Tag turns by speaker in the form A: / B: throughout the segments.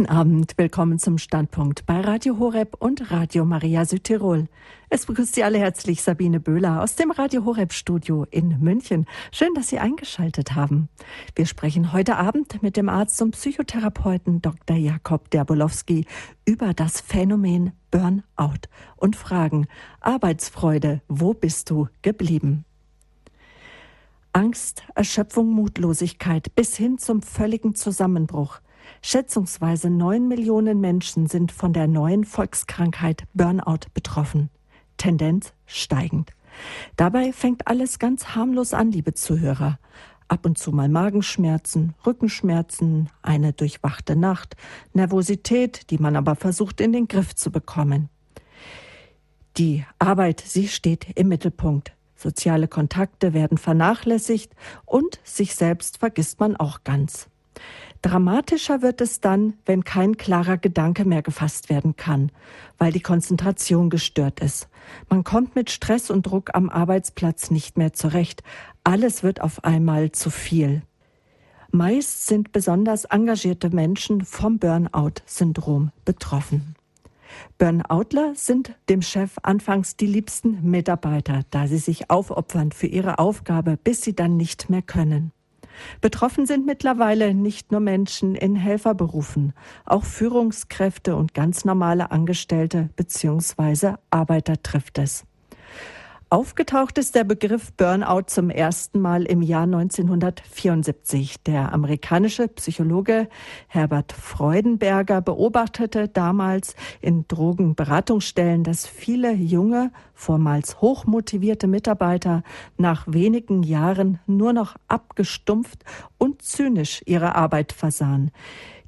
A: Guten Abend, willkommen zum Standpunkt bei Radio Horeb und Radio Maria Südtirol. Es begrüßt Sie alle herzlich Sabine Böhler aus dem Radio Horeb Studio in München. Schön, dass Sie eingeschaltet haben. Wir sprechen heute Abend mit dem Arzt und Psychotherapeuten Dr. Jakob Derbolowski über das Phänomen Burnout und fragen, Arbeitsfreude, wo bist du geblieben? Angst, Erschöpfung, Mutlosigkeit bis hin zum völligen Zusammenbruch – Schätzungsweise neun Millionen Menschen sind von der neuen Volkskrankheit Burnout betroffen. Tendenz steigend. Dabei fängt alles ganz harmlos an, liebe Zuhörer. Ab und zu mal Magenschmerzen, Rückenschmerzen, eine durchwachte Nacht, Nervosität, die man aber versucht in den Griff zu bekommen. Die Arbeit, sie steht im Mittelpunkt. Soziale Kontakte werden vernachlässigt und sich selbst vergisst man auch ganz. Dramatischer wird es dann, wenn kein klarer Gedanke mehr gefasst werden kann, weil die Konzentration gestört ist. Man kommt mit Stress und Druck am Arbeitsplatz nicht mehr zurecht. Alles wird auf einmal zu viel. Meist sind besonders engagierte Menschen vom Burnout-Syndrom betroffen. Burnoutler sind dem Chef anfangs die liebsten Mitarbeiter, da sie sich aufopfern für ihre Aufgabe, bis sie dann nicht mehr können. Betroffen sind mittlerweile nicht nur Menschen in Helferberufen, auch Führungskräfte und ganz normale Angestellte bzw. Arbeiter trifft es. Aufgetaucht ist der Begriff Burnout zum ersten Mal im Jahr 1974. Der amerikanische Psychologe Herbert Freudenberger beobachtete damals in Drogenberatungsstellen, dass viele junge, vormals hochmotivierte Mitarbeiter nach wenigen Jahren nur noch abgestumpft und zynisch ihre Arbeit versahen.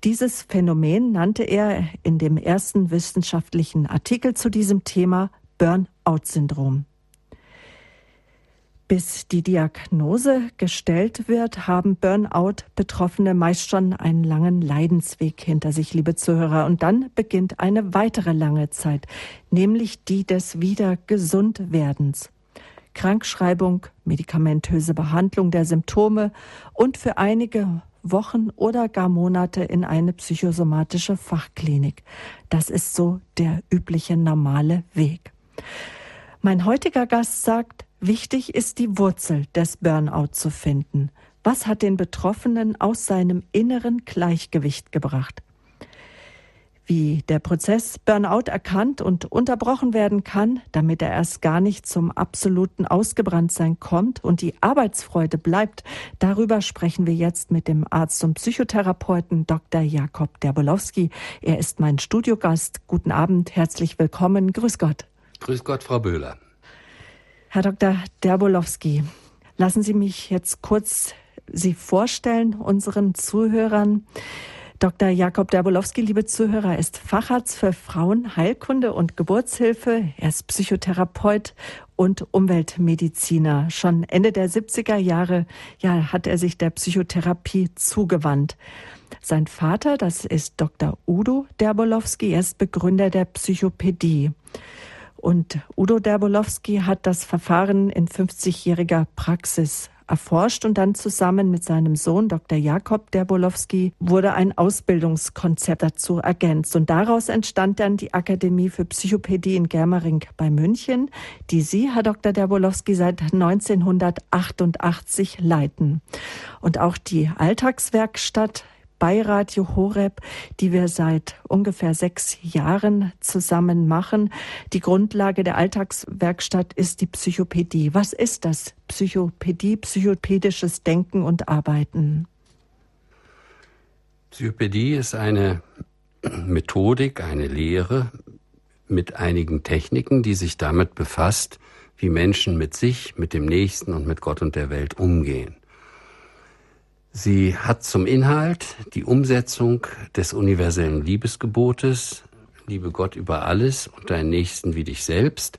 A: Dieses Phänomen nannte er in dem ersten wissenschaftlichen Artikel zu diesem Thema Burnout-Syndrom. Bis die Diagnose gestellt wird, haben Burnout-Betroffene meist schon einen langen Leidensweg hinter sich, liebe Zuhörer. Und dann beginnt eine weitere lange Zeit, nämlich die des Wiedergesundwerdens. Krankschreibung, medikamentöse Behandlung der Symptome und für einige Wochen oder gar Monate in eine psychosomatische Fachklinik. Das ist so der übliche normale Weg. Mein heutiger Gast sagt, Wichtig ist die Wurzel des Burnout zu finden. Was hat den Betroffenen aus seinem inneren Gleichgewicht gebracht? Wie der Prozess Burnout erkannt und unterbrochen werden kann, damit er erst gar nicht zum absoluten Ausgebranntsein kommt und die Arbeitsfreude bleibt, darüber sprechen wir jetzt mit dem Arzt und Psychotherapeuten Dr. Jakob Derbolowski. Er ist mein Studiogast. Guten Abend, herzlich willkommen. Grüß Gott.
B: Grüß Gott, Frau Böhler.
A: Herr Dr. Derbolowski, lassen Sie mich jetzt kurz Sie vorstellen, unseren Zuhörern. Dr. Jakob Derbolowski, liebe Zuhörer, ist Facharzt für Frauenheilkunde und Geburtshilfe. Er ist Psychotherapeut und Umweltmediziner. Schon Ende der 70er Jahre ja, hat er sich der Psychotherapie zugewandt. Sein Vater, das ist Dr. Udo Derbolowski, er ist Begründer der Psychopädie. Und Udo Derbolowski hat das Verfahren in 50-jähriger Praxis erforscht und dann zusammen mit seinem Sohn Dr. Jakob Derbolowski wurde ein Ausbildungskonzept dazu ergänzt. Und daraus entstand dann die Akademie für Psychopädie in Germering bei München, die Sie, Herr Dr. Derbolowski, seit 1988 leiten. Und auch die Alltagswerkstatt bei Radio Horeb, die wir seit ungefähr sechs Jahren zusammen machen. Die Grundlage der Alltagswerkstatt ist die Psychopädie. Was ist das? Psychopädie, psychopädisches Denken und Arbeiten.
B: Psychopädie ist eine Methodik, eine Lehre mit einigen Techniken, die sich damit befasst, wie Menschen mit sich, mit dem Nächsten und mit Gott und der Welt umgehen. Sie hat zum Inhalt die Umsetzung des universellen Liebesgebotes, liebe Gott über alles und deinen Nächsten wie dich selbst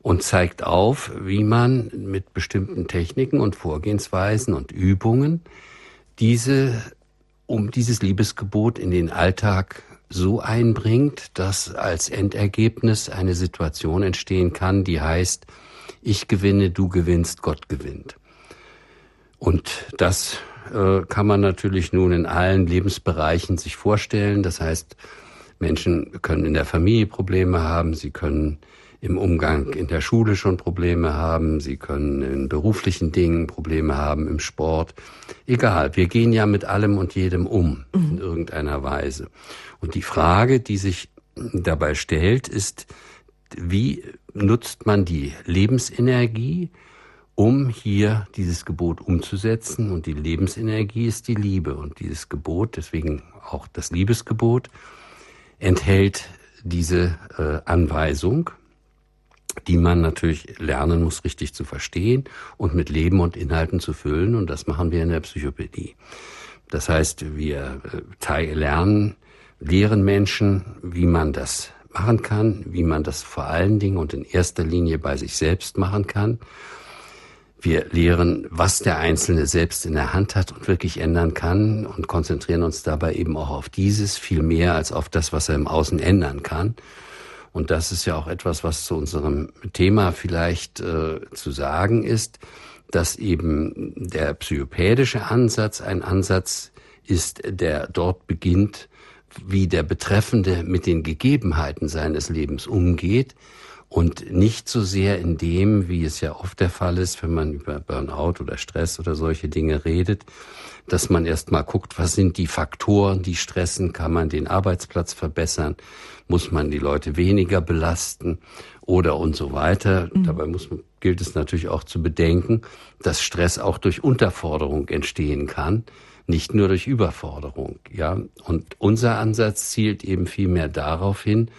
B: und zeigt auf, wie man mit bestimmten Techniken und Vorgehensweisen und Übungen diese, um dieses Liebesgebot in den Alltag so einbringt, dass als Endergebnis eine Situation entstehen kann, die heißt, ich gewinne, du gewinnst, Gott gewinnt. Und das äh, kann man natürlich nun in allen Lebensbereichen sich vorstellen. Das heißt, Menschen können in der Familie Probleme haben, sie können im Umgang in der Schule schon Probleme haben, sie können in beruflichen Dingen Probleme haben, im Sport. Egal, wir gehen ja mit allem und jedem um in irgendeiner Weise. Und die Frage, die sich dabei stellt, ist, wie nutzt man die Lebensenergie, um hier dieses Gebot umzusetzen? Und die Lebensenergie ist die Liebe. Und dieses Gebot, deswegen auch das Liebesgebot, enthält diese äh, Anweisung die man natürlich lernen muss, richtig zu verstehen und mit Leben und Inhalten zu füllen. Und das machen wir in der Psychopädie. Das heißt, wir äh, lernen, lehren Menschen, wie man das machen kann, wie man das vor allen Dingen und in erster Linie bei sich selbst machen kann. Wir lehren, was der Einzelne selbst in der Hand hat und wirklich ändern kann und konzentrieren uns dabei eben auch auf dieses viel mehr als auf das, was er im Außen ändern kann. Und das ist ja auch etwas, was zu unserem Thema vielleicht äh, zu sagen ist, dass eben der psychopädische Ansatz ein Ansatz ist, der dort beginnt, wie der Betreffende mit den Gegebenheiten seines Lebens umgeht und nicht so sehr in dem, wie es ja oft der Fall ist, wenn man über Burnout oder Stress oder solche Dinge redet, dass man erst mal guckt, was sind die Faktoren, die stressen, kann man den Arbeitsplatz verbessern, muss man die Leute weniger belasten oder und so weiter. Mhm. Dabei muss, gilt es natürlich auch zu bedenken, dass Stress auch durch Unterforderung entstehen kann, nicht nur durch Überforderung, ja. Und unser Ansatz zielt eben viel mehr darauf hin,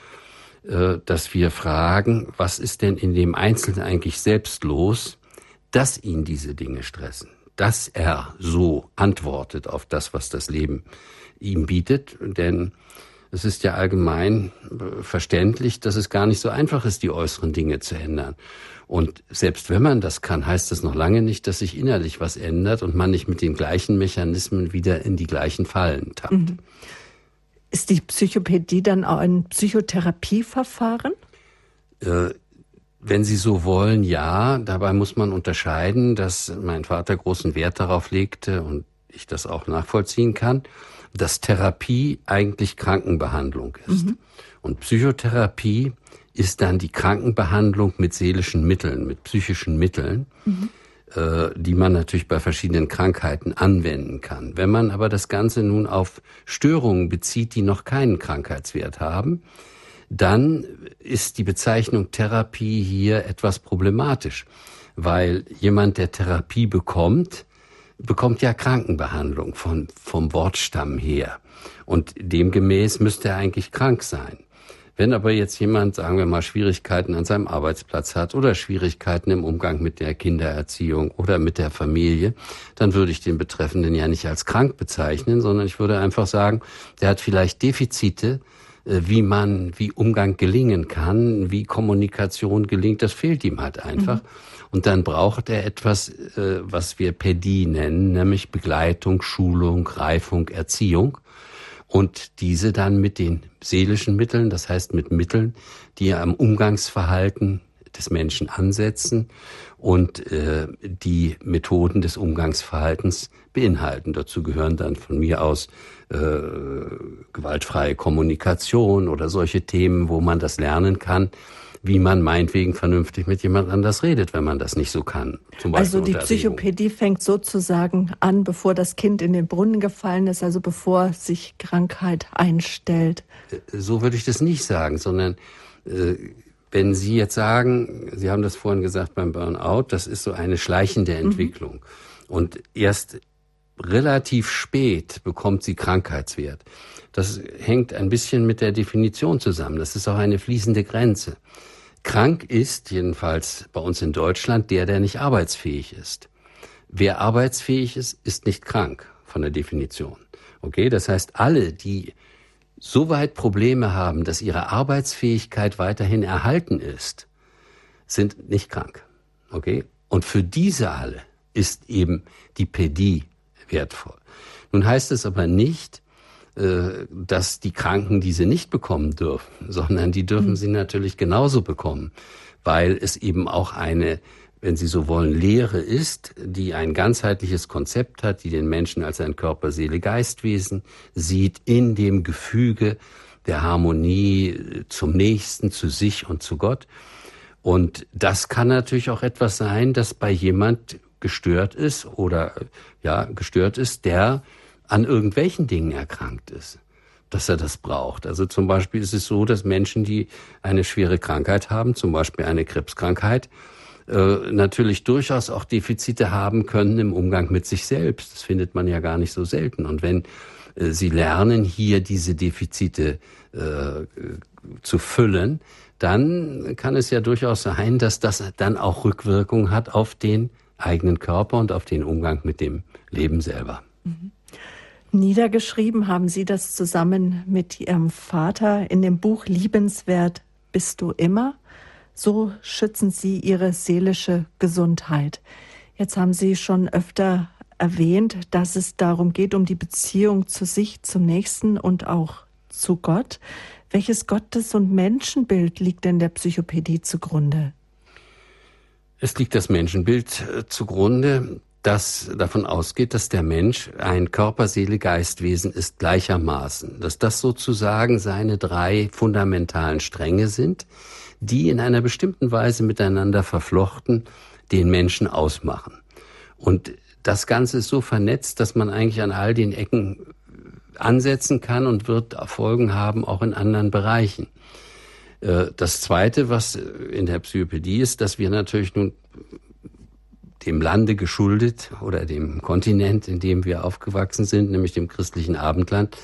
B: dass wir fragen, was ist denn in dem Einzelnen eigentlich selbst los, dass ihn diese Dinge stressen? dass er so antwortet auf das, was das Leben ihm bietet. Denn es ist ja allgemein äh, verständlich, dass es gar nicht so einfach ist, die äußeren Dinge zu ändern. Und selbst wenn man das kann, heißt das noch lange nicht, dass sich innerlich was ändert und man nicht mit den gleichen Mechanismen wieder in die gleichen Fallen tappt. Mhm.
A: Ist die Psychopädie dann auch ein Psychotherapieverfahren?
B: Äh, wenn Sie so wollen, ja. Dabei muss man unterscheiden, dass mein Vater großen Wert darauf legte und ich das auch nachvollziehen kann, dass Therapie eigentlich Krankenbehandlung ist. Mhm. Und Psychotherapie ist dann die Krankenbehandlung mit seelischen Mitteln, mit psychischen Mitteln, mhm. Äh, die man natürlich bei verschiedenen Krankheiten anwenden kann. Wenn man aber das Ganze nun auf Störungen bezieht, die noch keinen Krankheitswert haben, dann ist die Bezeichnung Therapie hier etwas problematisch, weil jemand, der Therapie bekommt, bekommt ja Krankenbehandlung von, vom Wortstamm her. Und demgemäß müsste er eigentlich krank sein. Wenn aber jetzt jemand, sagen wir mal, Schwierigkeiten an seinem Arbeitsplatz hat oder Schwierigkeiten im Umgang mit der Kindererziehung oder mit der Familie, dann würde ich den Betreffenden ja nicht als krank bezeichnen, sondern ich würde einfach sagen, der hat vielleicht Defizite, äh, wie man, wie Umgang gelingen kann, wie Kommunikation gelingt, das fehlt ihm halt einfach. Mhm. Und dann braucht er etwas, äh, was wir PEDI nennen, nämlich Begleitung, Schulung, Reifung, Erziehung. Und diese dann mit den seelischen Mitteln, das heißt mit Mitteln, die am Umgangsverhalten des Menschen ansetzen und äh, die Methoden des Umgangsverhaltens beinhalten. Dazu gehören dann von mir aus äh, gewaltfreie Kommunikation oder solche Themen, wo man das lernen kann, wie man meinetwegen vernünftig mit jemand anders redet, wenn man das nicht so kann.
A: also die Psychopädie fängt sozusagen an, bevor das Kind in den Brunnen gefallen ist, also bevor sich Krankheit einstellt.
B: Äh, so würde ich das nicht sagen, sondern äh, wenn Sie jetzt sagen, Sie haben das vorhin gesagt beim Burnout, das ist so eine schleichende mhm. Entwicklung. Mhm. Und erst relativ spät bekommt sie Krankheitswert. Das hängt ein bisschen mit der Definition zusammen. Das ist auch eine fließende Grenze. Krank ist, jedenfalls bei uns in Deutschland, der, der nicht arbeitsfähig ist. Wer arbeitsfähig ist, ist nicht krank von der Definition. Okay, das heißt, alle, die so weit Probleme haben, dass ihre Arbeitsfähigkeit weiterhin erhalten ist, sind nicht krank. Okay? Und für diese alle ist eben die Pädie wertvoll. Nun heißt es aber nicht, dass die Kranken diese nicht bekommen dürfen, sondern die dürfen mhm. sie natürlich genauso bekommen, weil es eben auch eine wenn Sie so wollen, Lehre ist, die ein ganzheitliches Konzept hat, die den Menschen als ein Körper, Seele, Geistwesen sieht, in dem Gefüge der Harmonie zum Nächsten, zu sich und zu Gott. Und das kann natürlich auch etwas sein, das bei jemand gestört ist oder ja, gestört ist, der an irgendwelchen Dingen erkrankt ist dass er das braucht. Also zum Beispiel ist es so, dass Menschen, die eine schwere Krankheit haben, zum Beispiel eine Krebskrankheit, äh, natürlich durchaus auch Defizite haben können im Umgang mit sich selbst. Das findet man ja gar nicht so selten. Und wenn äh, sie lernen, hier diese Defizite äh, zu füllen, dann kann es ja durchaus sein, dass das dann auch Rückwirkung hat auf den eigenen Körper und auf den Umgang mit dem Leben selber. Mhm.
A: Niedergeschrieben haben Sie das zusammen mit Ihrem Vater in dem Buch Liebenswert bist du immer. So schützen Sie Ihre seelische Gesundheit. Jetzt haben Sie schon öfter erwähnt, dass es darum geht, um die Beziehung zu sich, zum Nächsten und auch zu Gott. Welches Gottes- und Menschenbild liegt denn der Psychopädie zugrunde?
B: Es liegt das Menschenbild äh, zugrunde, das davon ausgeht, dass der Mensch ein Körper, Seele, Geistwesen ist gleichermaßen, dass das sozusagen seine drei fundamentalen Stränge sind, die in einer bestimmten Weise miteinander verflochten den Menschen ausmachen. Und das Ganze ist so vernetzt, dass man eigentlich an all den Ecken ansetzen kann und wird Folgen haben, auch in anderen Bereichen. Äh, das Zweite, was in der Psychopädie ist, dass wir natürlich nun dem Lande geschuldet oder dem Kontinent, in dem wir aufgewachsen sind, nämlich dem christlichen Abendland,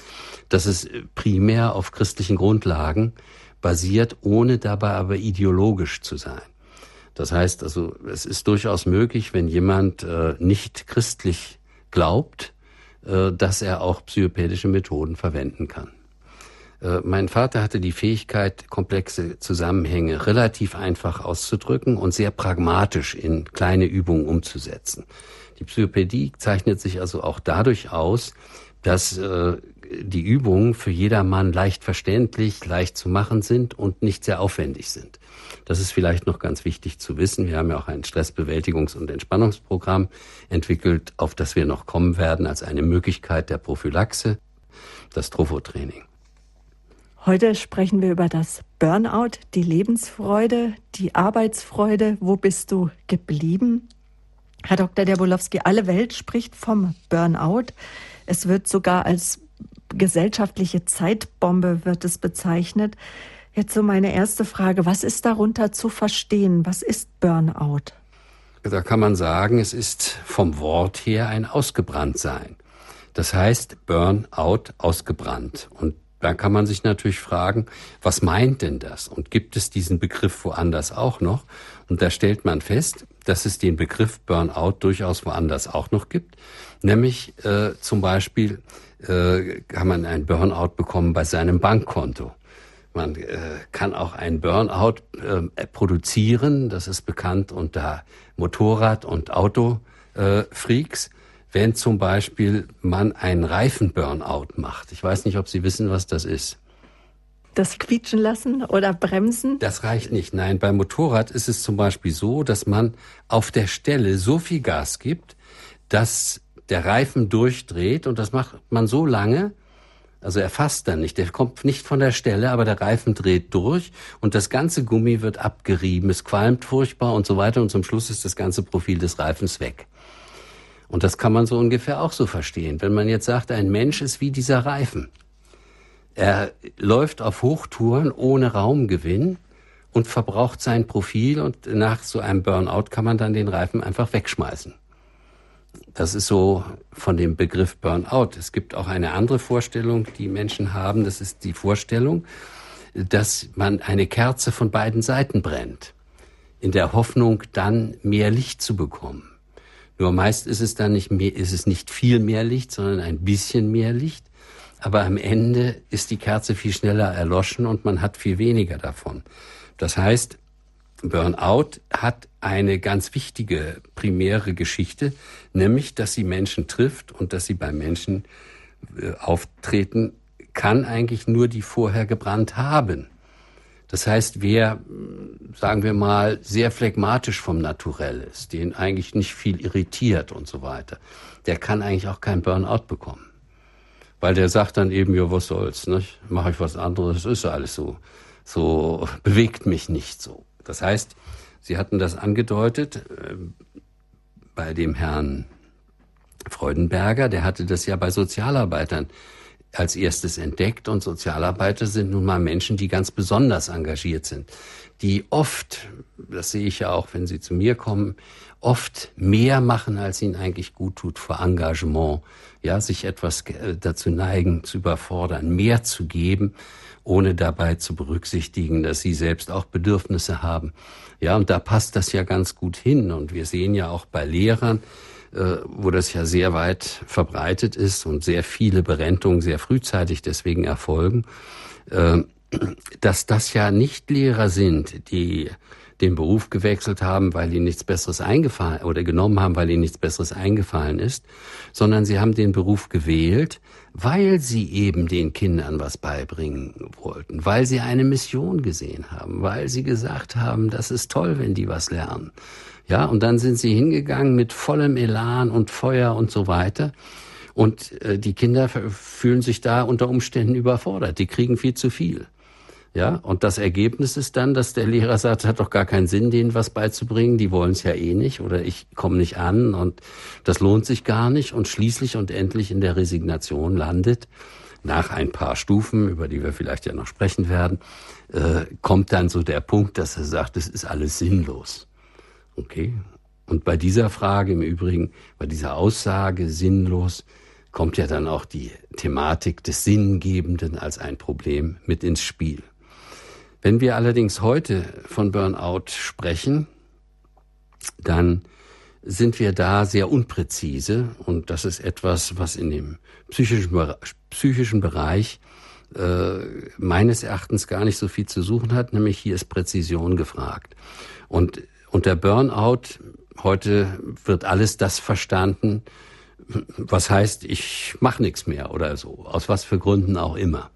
B: dass es primär auf christlichen Grundlagen basiert, ohne dabei aber ideologisch zu sein. Das heißt also, es ist durchaus möglich, wenn jemand äh, nicht christlich glaubt, äh, dass er auch psychopädische Methoden verwenden kann. Äh, mein Vater hatte die Fähigkeit, komplexe Zusammenhänge relativ einfach auszudrücken und sehr pragmatisch in kleine Übungen umzusetzen. Die Psychopädie zeichnet sich also auch dadurch aus, dass äh, die Übungen für jedermann leicht verständlich, leicht zu machen sind und nicht sehr aufwendig sind. Das ist vielleicht noch ganz wichtig zu wissen. Wir haben ja auch ein Stressbewältigungs- und Entspannungsprogramm entwickelt, auf das wir noch kommen werden als eine Möglichkeit der Prophylaxe, das Trophotraining.
A: Heute sprechen wir über das Burnout, die Lebensfreude, die Arbeitsfreude. Wo bist du geblieben? Herr Dr. Derbolowski, alle Welt spricht vom Burnout. Es wird sogar als gesellschaftliche Zeitbombe wird es bezeichnet. Jetzt so meine erste Frage, was ist darunter zu verstehen? Was ist Burnout?
B: Da kann man sagen, es ist vom Wort her ein Ausgebranntsein. Das heißt Burnout ausgebrannt. Und dann kann man sich natürlich fragen, was meint denn das? Und gibt es diesen Begriff woanders auch noch? Und da stellt man fest, dass es den Begriff Burnout durchaus woanders auch noch gibt. Nämlich äh, zum Beispiel äh, kann man ein Burnout bekommen bei seinem Bankkonto. Man äh, kann auch ein Burnout äh, produzieren, das ist bekannt unter Motorrad- und Autofreaks. Äh, wenn zum Beispiel man einen Reifenburnout macht. Ich weiß nicht, ob Sie wissen, was das ist.
A: Das quietschen lassen oder bremsen?
B: Das reicht nicht. Nein, beim Motorrad ist es zum Beispiel so, dass man auf der Stelle so viel Gas gibt, dass der Reifen durchdreht und das macht man so lange, also er fasst dann nicht, der kommt nicht von der Stelle, aber der Reifen dreht durch und das ganze Gummi wird abgerieben, es qualmt furchtbar und so weiter und zum Schluss ist das ganze Profil des Reifens weg. Und das kann man so ungefähr auch so verstehen. Wenn man jetzt sagt, ein Mensch ist wie dieser Reifen. Er läuft auf Hochtouren ohne Raumgewinn und verbraucht sein Profil und nach so einem Burnout kann man dann den Reifen einfach wegschmeißen. Das ist so von dem Begriff Burnout. Es gibt auch eine andere Vorstellung, die Menschen haben. Das ist die Vorstellung, dass man eine Kerze von beiden Seiten brennt, in der Hoffnung, dann mehr Licht zu bekommen. Nur meist ist es dann nicht mehr, ist es nicht viel mehr Licht, sondern ein bisschen mehr Licht. Aber am Ende ist die Kerze viel schneller erloschen und man hat viel weniger davon. Das heißt, Burnout hat eine ganz wichtige primäre Geschichte, nämlich, dass sie Menschen trifft und dass sie bei Menschen äh, auftreten kann eigentlich nur die vorher gebrannt haben. Das heißt, wer sagen wir mal, sehr phlegmatisch vom Naturell ist, den eigentlich nicht viel irritiert und so weiter, der kann eigentlich auch kein Burnout bekommen. Weil der sagt dann eben, ja, was soll's, nicht? Mache ich was anderes, ist alles so, so, bewegt mich nicht so. Das heißt, Sie hatten das angedeutet, äh, bei dem Herrn Freudenberger, der hatte das ja bei Sozialarbeitern als erstes entdeckt und Sozialarbeiter sind nun mal Menschen, die ganz besonders engagiert sind, die oft, das sehe ich ja auch, wenn sie zu mir kommen, oft mehr machen, als ihnen eigentlich gut tut vor Engagement, ja, sich etwas äh, dazu neigen, zu überfordern, mehr zu geben, ohne dabei zu berücksichtigen, dass sie selbst auch Bedürfnisse haben. Ja, und da passt das ja ganz gut hin. Und wir sehen ja auch bei Lehrern, wo das ja sehr weit verbreitet ist und sehr viele Berentungen sehr frühzeitig deswegen erfolgen, äh, dass das ja nicht Lehrer sind, die den Beruf gewechselt haben, weil ihnen nichts Besseres eingefallen oder genommen haben, weil ihnen nichts Besseres eingefallen ist, sondern sie haben den Beruf gewählt, weil sie eben den Kindern was beibringen wollten, weil sie eine Mission gesehen haben, weil sie gesagt haben, das ist toll, wenn die was lernen. Ja, und dann sind sie hingegangen mit vollem Elan und Feuer und so weiter. Und äh, die Kinder fühlen sich da unter Umständen überfordert. Die kriegen viel zu viel. Ja, und das Ergebnis ist dann, dass der Lehrer sagt, es hat doch gar keinen Sinn, denen was beizubringen. Die wollen es ja eh nicht oder ich komme nicht an und das lohnt sich gar nicht. Und schließlich und endlich in der Resignation landet, nach ein paar Stufen, über die wir vielleicht ja noch sprechen werden, äh, kommt dann so der Punkt, dass er sagt, es ist alles sinnlos. Okay. Und bei dieser Frage im Übrigen, bei dieser Aussage sinnlos, kommt ja dann auch die Thematik des Sinngebenden als ein Problem mit ins Spiel. Wenn wir allerdings heute von Burnout sprechen, dann sind wir da sehr unpräzise und das ist etwas, was in dem psychischen, psychischen Bereich äh, meines Erachtens gar nicht so viel zu suchen hat, nämlich hier ist Präzision gefragt. Und unter Burnout heute wird alles das verstanden, was heißt, ich mache nichts mehr oder so, aus was für Gründen auch immer.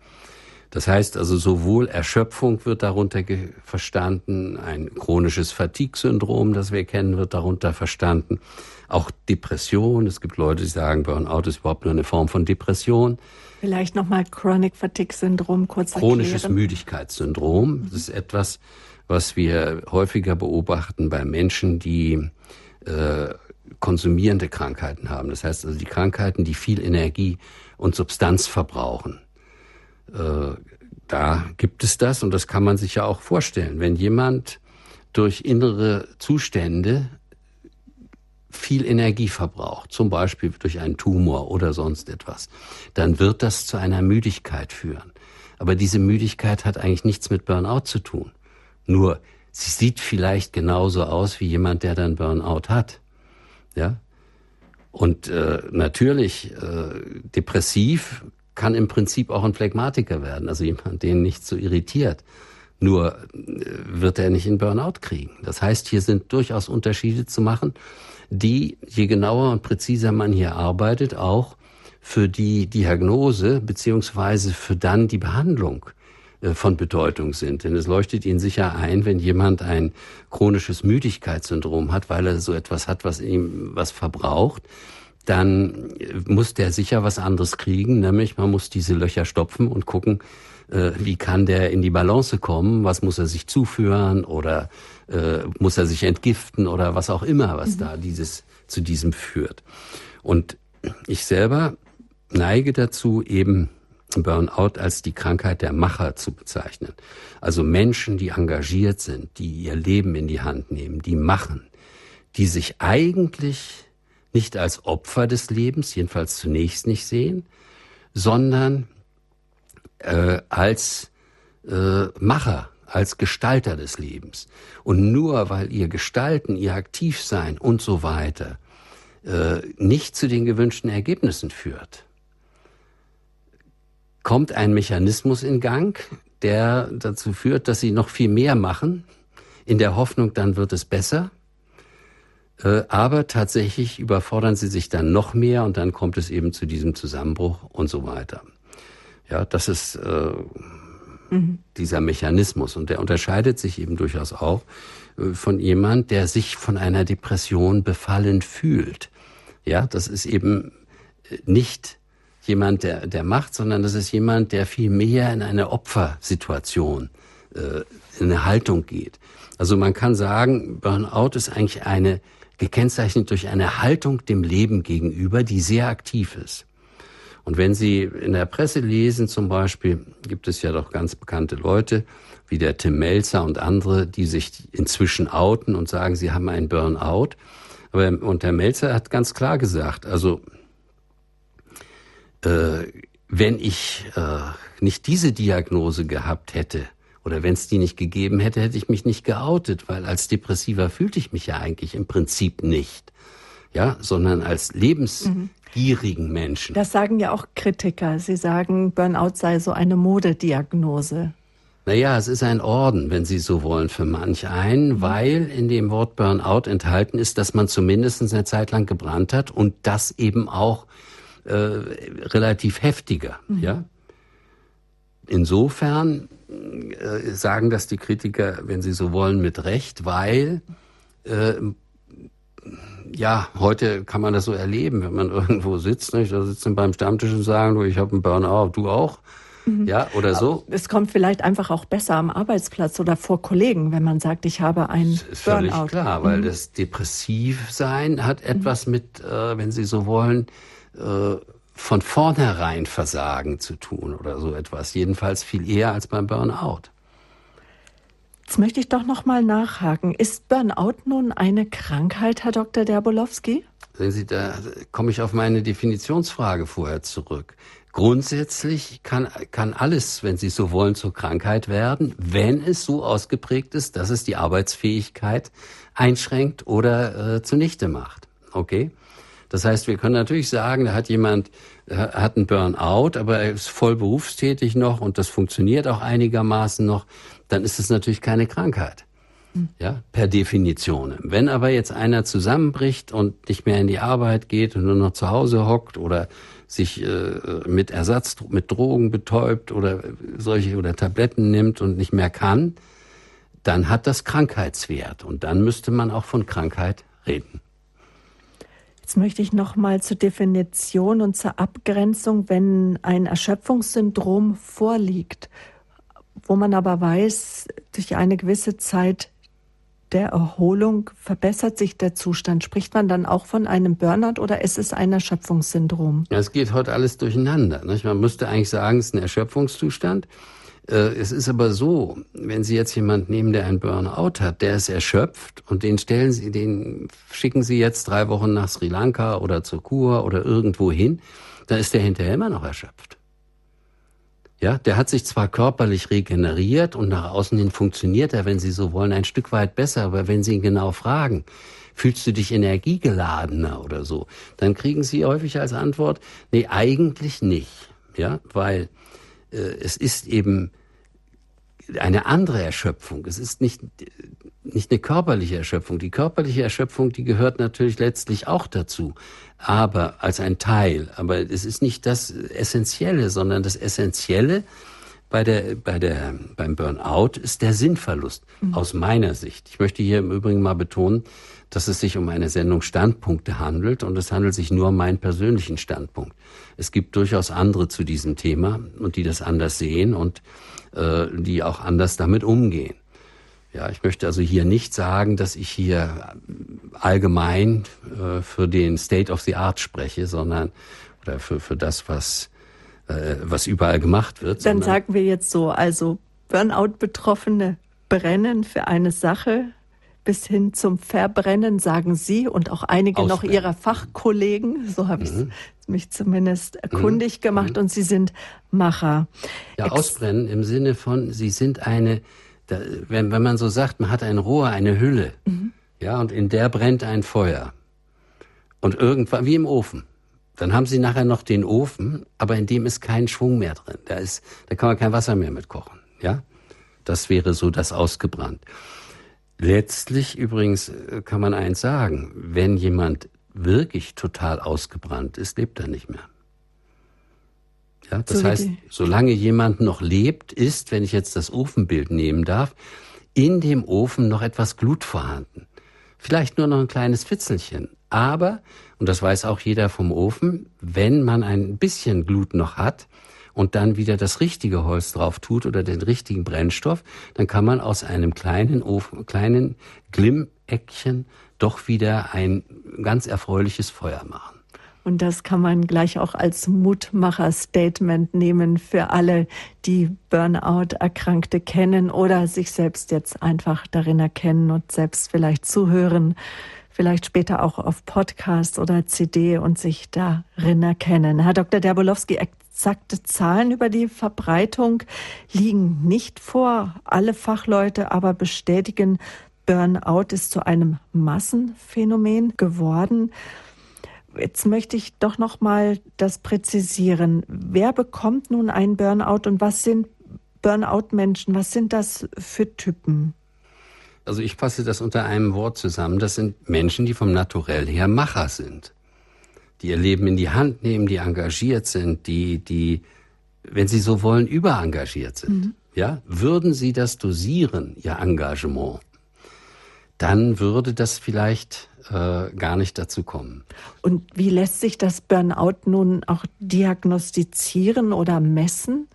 B: Das heißt also sowohl Erschöpfung wird darunter verstanden, ein chronisches Fatigue-Syndrom, das wir kennen, wird darunter verstanden, auch Depression. Es gibt Leute, die sagen, Burnout ist überhaupt nur eine Form von Depression.
A: Vielleicht nochmal Chronic Fatigue-Syndrom kurz
B: erklären. Chronisches Müdigkeitssyndrom. Das ist etwas, was wir häufiger beobachten bei Menschen, die äh, konsumierende Krankheiten haben. Das heißt also die Krankheiten, die viel Energie und Substanz verbrauchen. Äh, da gibt es das und das kann man sich ja auch vorstellen. Wenn jemand durch innere Zustände viel Energie verbraucht, zum Beispiel durch einen Tumor oder sonst etwas, dann wird das zu einer Müdigkeit führen. Aber diese Müdigkeit hat eigentlich nichts mit Burnout zu tun. Nur, sie sieht vielleicht genauso aus wie jemand, der dann Burnout hat. Ja? Und äh, natürlich, äh, depressiv kann im Prinzip auch ein Phlegmatiker werden, also jemand, den nicht so irritiert. Nur äh, wird er nicht in Burnout kriegen. Das heißt, hier sind durchaus Unterschiede zu machen, die, je genauer und präziser man hier arbeitet, auch für die Diagnose beziehungsweise für dann die Behandlung von Bedeutung sind. Denn es leuchtet Ihnen sicher ein, wenn jemand ein chronisches Müdigkeitssyndrom hat, weil er so etwas hat, was ihm was verbraucht, dann muss der sicher was anderes kriegen, nämlich man muss diese Löcher stopfen und gucken, äh, wie kann der in die Balance kommen, was muss er sich zuführen oder äh, muss er sich entgiften oder was auch immer, was mhm. da dieses zu diesem führt. Und ich selber neige dazu, eben Burnout als die Krankheit der Macher zu bezeichnen. Also Menschen, die engagiert sind, die ihr Leben in die Hand nehmen, die machen, die sich eigentlich nicht als Opfer des Lebens, jedenfalls zunächst nicht sehen, sondern äh, als äh, Macher, als Gestalter des Lebens. Und nur weil ihr Gestalten, ihr Aktivsein und so weiter äh, nicht zu den gewünschten Ergebnissen führt, kommt ein Mechanismus in Gang, der dazu führt, dass sie noch viel mehr machen, in der Hoffnung, dann wird es besser. Äh, aber tatsächlich überfordern sie sich dann noch mehr und dann kommt es eben zu diesem Zusammenbruch und so weiter. Ja, das ist äh, mhm. dieser Mechanismus. Und der unterscheidet sich eben durchaus auch äh, von jemand, der sich von einer Depression befallen fühlt. Ja, das ist eben äh, nicht jemand, der, der macht, sondern das ist jemand, der viel mehr in eine Opfersituation, äh, in eine Haltung geht. Also man kann sagen, Burnout ist eigentlich eine, gekennzeichnet durch eine Haltung dem Leben gegenüber, die sehr aktiv ist. Und wenn Sie in der Presse lesen, zum Beispiel, gibt es ja doch ganz bekannte Leute, wie der Tim Melzer und andere, die sich inzwischen outen und sagen, sie haben einen Burnout. Aber, und Herr Melzer hat ganz klar gesagt, also, wenn ich äh, nicht diese Diagnose gehabt hätte, oder wenn es die nicht gegeben hätte, hätte ich mich nicht geoutet, weil als Depressiver fühlte ich mich ja eigentlich im Prinzip nicht. Ja, sondern als lebensgierigen Menschen.
A: Das sagen ja auch Kritiker. Sie sagen, Burnout sei so eine Modediagnose.
B: Naja, es ist ein Orden, wenn Sie so wollen, für manch einen, mhm. weil in dem Wort Burnout enthalten ist, dass man zumindest eine Zeit lang gebrannt hat und das eben auch äh, relativ heftiger. Mhm. Ja? Insofern äh, sagen das die Kritiker, wenn sie so wollen, mit Recht, weil äh, ja, heute kann man das so erleben, wenn man irgendwo sitzt, nicht? da sitzen beim Stammtisch und sagen, du, ich habe einen Burnout, du auch. Mhm. Ja, oder so.
A: Es kommt vielleicht einfach auch besser am Arbeitsplatz oder vor Kollegen, wenn man sagt, ich habe ein das ist Burnout.
B: Völlig klar, weil mhm. das Depressivsein hat etwas mit, äh, wenn Sie so wollen, äh, von vornherein Versagen zu tun oder so etwas. Jedenfalls viel eher als beim Burnout.
A: Jetzt möchte ich doch noch mal nachhaken. Ist Burnout nun eine Krankheit, Herr Dr. Derbolowski?
B: Sehen Sie, da komme ich auf meine Definitionsfrage vorher zurück. Grundsätzlich kann, kann alles, wenn Sie so wollen, zur Krankheit werden, wenn es so ausgeprägt ist, dass es die Arbeitsfähigkeit einschränkt oder äh, zunichte macht. Okay? Das heißt, wir können natürlich sagen, da hat jemand hat einen Burnout, aber er ist voll berufstätig noch und das funktioniert auch einigermaßen noch, dann ist es natürlich keine Krankheit. Ja, per Definition. Wenn aber jetzt einer zusammenbricht und nicht mehr in die Arbeit geht und nur noch zu Hause hockt oder sich äh, mit Ersatz, mit Drogen betäubt oder solche oder Tabletten nimmt und nicht mehr kann, dann hat das Krankheitswert und dann müsste man auch von Krankheit reden.
A: Jetzt möchte ich noch mal zur Definition und zur Abgrenzung, wenn ein Erschöpfungssyndrom vorliegt, wo man aber weiß, durch eine gewisse Zeit der Erholung verbessert sich der Zustand. Spricht man dann auch von einem Burnout oder ist es ein Erschöpfungssyndrom?
B: Es geht heute alles durcheinander. Nicht? Man müsste eigentlich sagen, es ist ein Erschöpfungszustand. Äh, es ist aber so, wenn Sie jetzt jemand nehmen, der ein Burnout hat, der ist erschöpft und den stellen Sie, den schicken Sie jetzt drei Wochen nach Sri Lanka oder zur Kur oder irgendwo hin, dann ist der hinterher immer noch erschöpft. Ja, der hat sich zwar körperlich regeneriert und nach außen hin funktioniert er, wenn Sie so wollen, ein Stück weit besser, aber wenn Sie ihn genau fragen, fühlst du dich energiegeladener oder so, dann kriegen Sie häufig als Antwort, nee, eigentlich nicht. Ja, weil es ist eben eine andere Erschöpfung. Es ist nicht, nicht eine körperliche Erschöpfung. Die körperliche Erschöpfung, die gehört natürlich letztlich auch dazu, aber als ein Teil. Aber es ist nicht das Essentielle, sondern das Essentielle bei der, bei der, beim Burnout ist der Sinnverlust. Mhm. Aus meiner Sicht. Ich möchte hier im Übrigen mal betonen, dass es sich um eine Sendung Standpunkte handelt und es handelt sich nur um meinen persönlichen Standpunkt. Es gibt durchaus andere zu diesem Thema und die das anders sehen und äh, die auch anders damit umgehen. Ja, ich möchte also hier nicht sagen, dass ich hier allgemein äh, für den State of the Art spreche, sondern oder für, für das, was, äh, was überall gemacht wird.
A: Dann sagen wir jetzt so, also Burnout-Betroffene brennen für eine Sache, bis hin zum Verbrennen, sagen Sie und auch einige Ausbrennen. noch Ihrer Fachkollegen. So habe mhm. ich mich zumindest erkundig mhm. gemacht. Mhm. Und Sie sind Macher.
B: Ja, Ex ausbrennen im Sinne von, Sie sind eine, da, wenn, wenn man so sagt, man hat ein Rohr, eine Hülle. Mhm. Ja, und in der brennt ein Feuer. Und irgendwann, wie im Ofen. Dann haben Sie nachher noch den Ofen, aber in dem ist kein Schwung mehr drin. Da ist, da kann man kein Wasser mehr mit kochen. Ja? Das wäre so das ausgebrannt. Letztlich übrigens äh, kann man eins sagen, wenn jemand wirklich total ausgebrannt ist, lebt er nicht mehr. Ja, das so heißt, solange jemand noch lebt, ist, wenn ich jetzt das Ofenbild nehmen darf, in dem Ofen noch etwas Glut vorhanden. Vielleicht nur noch ein kleines Fitzelchen. Aber, und das weiß auch jeder vom Ofen, wenn man ein bisschen Glut noch hat und dann wieder das richtige Holz drauf tut oder den richtigen Brennstoff, dann kann man aus einem kleinen Ofen, kleinen Glimmeckchen doch wieder ein ganz erfreuliches Feuer machen.
A: Und das kann man gleich auch als Mutmacher-Statement nehmen für alle, die Burnout-Erkrankte kennen oder sich selbst jetzt einfach darin erkennen und selbst vielleicht zuhören, vielleicht später auch auf Podcast oder CD und sich darin erkennen. Herr Dr. Derbolowski, exakte Zahlen über die Verbreitung liegen nicht vor. Alle Fachleute aber bestätigen, Burnout ist zu einem Massenphänomen geworden. Jetzt möchte ich doch noch mal das präzisieren. Wer bekommt nun einen Burnout und was sind Burnout-Menschen? Was sind das für Typen?
B: Also ich fasse das unter einem Wort zusammen. Das sind Menschen, die vom Naturell her Macher sind. Die ihr Leben in die Hand nehmen, die engagiert sind, die, die, wenn sie so wollen, überengagiert sind. Mhm. Ja, würden sie das dosieren, ihr Engagement, dann würde das vielleicht äh, gar nicht dazu kommen.
A: Und wie lässt sich das Burnout nun auch diagnostizieren oder messen?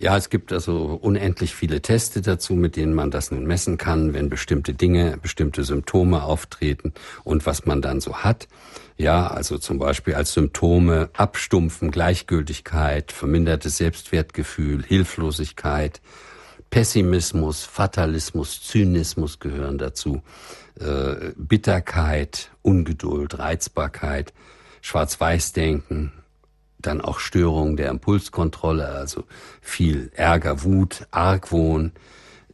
B: Ja, es gibt also unendlich viele Teste dazu, mit denen man das nun messen kann, wenn bestimmte Dinge, bestimmte Symptome auftreten und was man dann so hat. Ja, also zum Beispiel als Symptome Abstumpfen, Gleichgültigkeit, vermindertes Selbstwertgefühl, Hilflosigkeit, Pessimismus, Fatalismus, Zynismus gehören dazu, äh, Bitterkeit, Ungeduld, Reizbarkeit, Schwarz-Weiß-Denken, dann auch Störungen der Impulskontrolle, also viel Ärger, Wut, Argwohn,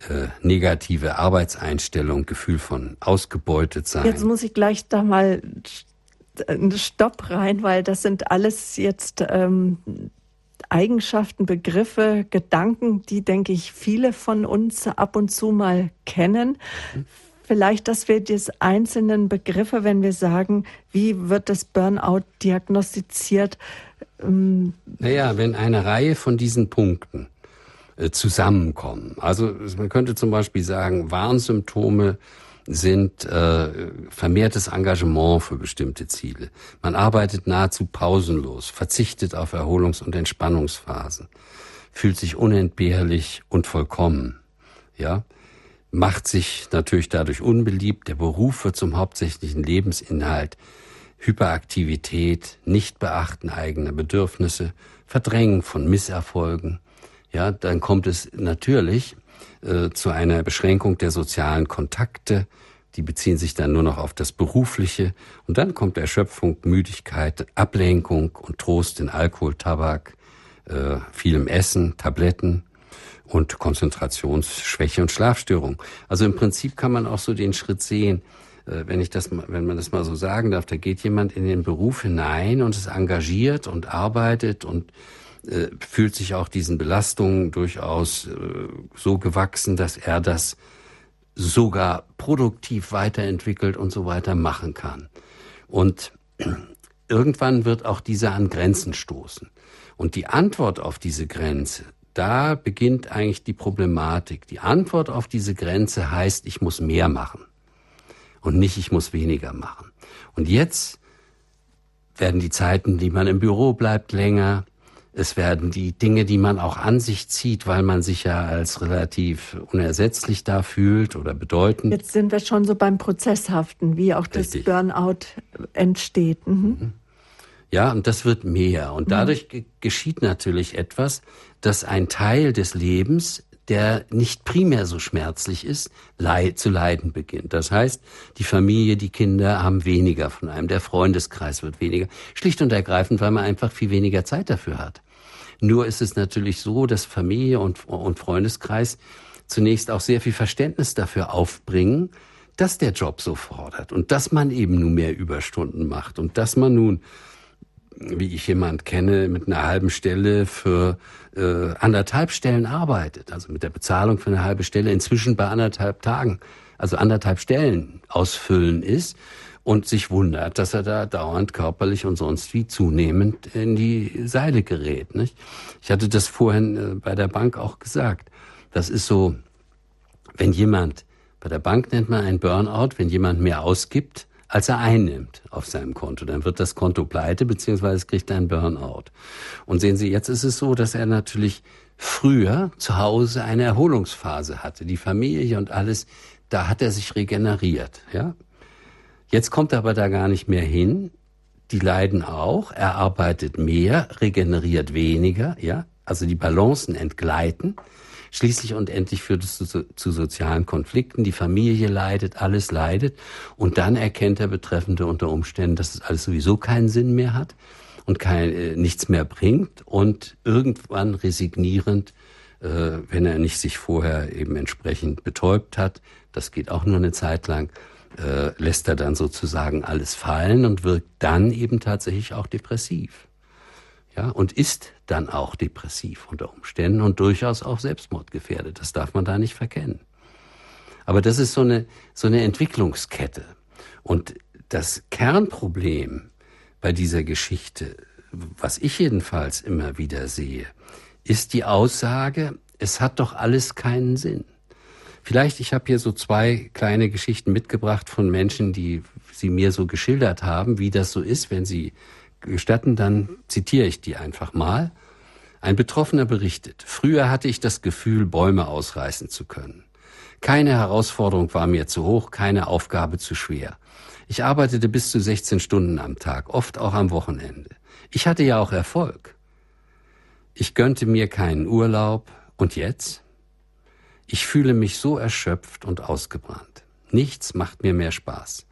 B: äh, negative Arbeitseinstellung, Gefühl von ausgebeutet sein.
A: Jetzt muss ich gleich da mal einen Stopp rein, weil das sind alles jetzt ähm, Eigenschaften, Begriffe, Gedanken, die, denke ich, viele von uns ab und zu mal kennen. Vielleicht, dass wir die einzelnen Begriffe, wenn wir sagen, wie wird das Burnout diagnostiziert?
B: Ähm naja, wenn eine Reihe von diesen Punkten äh, zusammenkommen. Also man könnte zum Beispiel sagen, Warnsymptome sind äh, vermehrtes Engagement für bestimmte Ziele. Man arbeitet nahezu pausenlos, verzichtet auf Erholungs- und Entspannungsphasen, fühlt sich unentbehrlich und vollkommen, ja, macht sich natürlich dadurch unbeliebt, der Beruf wird zum hauptsächlichen Lebensinhalt, Hyperaktivität, Nichtbeachten eigener Bedürfnisse, Verdrängen von Misserfolgen, ja, dann kommt es natürlich äh, zu einer Beschränkung der sozialen Kontakte. Die beziehen sich dann nur noch auf das Berufliche. Und dann kommt Erschöpfung, Müdigkeit, Ablenkung und Trost in Alkohol, Tabak, äh, vielem Essen, Tabletten und Konzentrationsschwäche und Schlafstörung. Also im Prinzip kann man auch so den Schritt sehen, äh, wenn ich das, wenn man das mal so sagen darf, da geht jemand in den Beruf hinein und ist engagiert und arbeitet und äh, fühlt sich auch diesen Belastungen durchaus äh, so gewachsen, dass er das sogar produktiv weiterentwickelt und so weiter machen kann. Und irgendwann wird auch dieser an Grenzen stoßen. Und die Antwort auf diese Grenze, da beginnt eigentlich die Problematik. Die Antwort auf diese Grenze heißt, ich muss mehr machen und nicht, ich muss weniger machen. Und jetzt werden die Zeiten, die man im Büro bleibt, länger. Es werden die Dinge, die man auch an sich zieht, weil man sich ja als relativ unersetzlich da fühlt oder bedeutend.
A: Jetzt sind wir schon so beim Prozesshaften, wie auch Richtig. das Burnout entsteht. Mhm. mhm.
B: Ja, und das wird mehr. Und dadurch mhm. geschieht natürlich etwas, dass ein Teil des Lebens, der nicht primär so schmerzlich ist, leid, zu leiden beginnt. Das heißt, die Familie, die Kinder haben weniger von einem, der Freundeskreis wird weniger. Schlicht und ergreifend, weil man einfach viel weniger Zeit dafür hat. Nur ist es natürlich so, dass Familie und, und Freundeskreis zunächst auch sehr viel Verständnis dafür aufbringen, dass der Job so fordert und dass man eben nun mehr Überstunden macht und dass man nun, wie ich jemand kenne, mit einer halben Stelle für äh, anderthalb Stellen arbeitet, also mit der Bezahlung für eine halbe Stelle inzwischen bei anderthalb Tagen also anderthalb Stellen ausfüllen ist und sich wundert, dass er da dauernd körperlich und sonst wie zunehmend in die Seile gerät. Nicht? Ich hatte das vorhin äh, bei der Bank auch gesagt. Das ist so, wenn jemand, bei der Bank nennt man ein Burnout, wenn jemand mehr ausgibt, als er einnimmt auf seinem Konto. Dann wird das Konto pleite, beziehungsweise kriegt er einen Burnout. Und sehen Sie, jetzt ist es so, dass er natürlich früher zu Hause eine Erholungsphase hatte. Die Familie und alles, da hat er sich regeneriert, ja. Jetzt kommt er aber da gar nicht mehr hin. Die leiden auch. Er arbeitet mehr, regeneriert weniger, ja. Also die Balancen entgleiten. Schließlich und endlich führt es zu, zu, sozialen Konflikten. Die Familie leidet, alles leidet. Und dann erkennt der Betreffende unter Umständen, dass es alles sowieso keinen Sinn mehr hat und kein, äh, nichts mehr bringt. Und irgendwann resignierend, äh, wenn er nicht sich vorher eben entsprechend betäubt hat, das geht auch nur eine Zeit lang, äh, lässt er dann sozusagen alles fallen und wirkt dann eben tatsächlich auch depressiv ja, und ist dann auch depressiv unter Umständen und durchaus auch selbstmordgefährdet. Das darf man da nicht verkennen. Aber das ist so eine, so eine Entwicklungskette. Und das Kernproblem bei dieser Geschichte, was ich jedenfalls immer wieder sehe, ist die Aussage, es hat doch alles keinen Sinn. Vielleicht, ich habe hier so zwei kleine Geschichten mitgebracht von Menschen, die sie mir so geschildert haben, wie das so ist, wenn sie gestatten, dann zitiere ich die einfach mal. Ein Betroffener berichtet, früher hatte ich das Gefühl, Bäume ausreißen zu können. Keine Herausforderung war mir zu hoch, keine Aufgabe zu schwer. Ich arbeitete bis zu 16 Stunden am Tag, oft auch am Wochenende. Ich hatte ja auch Erfolg. Ich gönnte mir keinen Urlaub. Und jetzt? Ich fühle mich so erschöpft und ausgebrannt. Nichts macht mir mehr Spaß.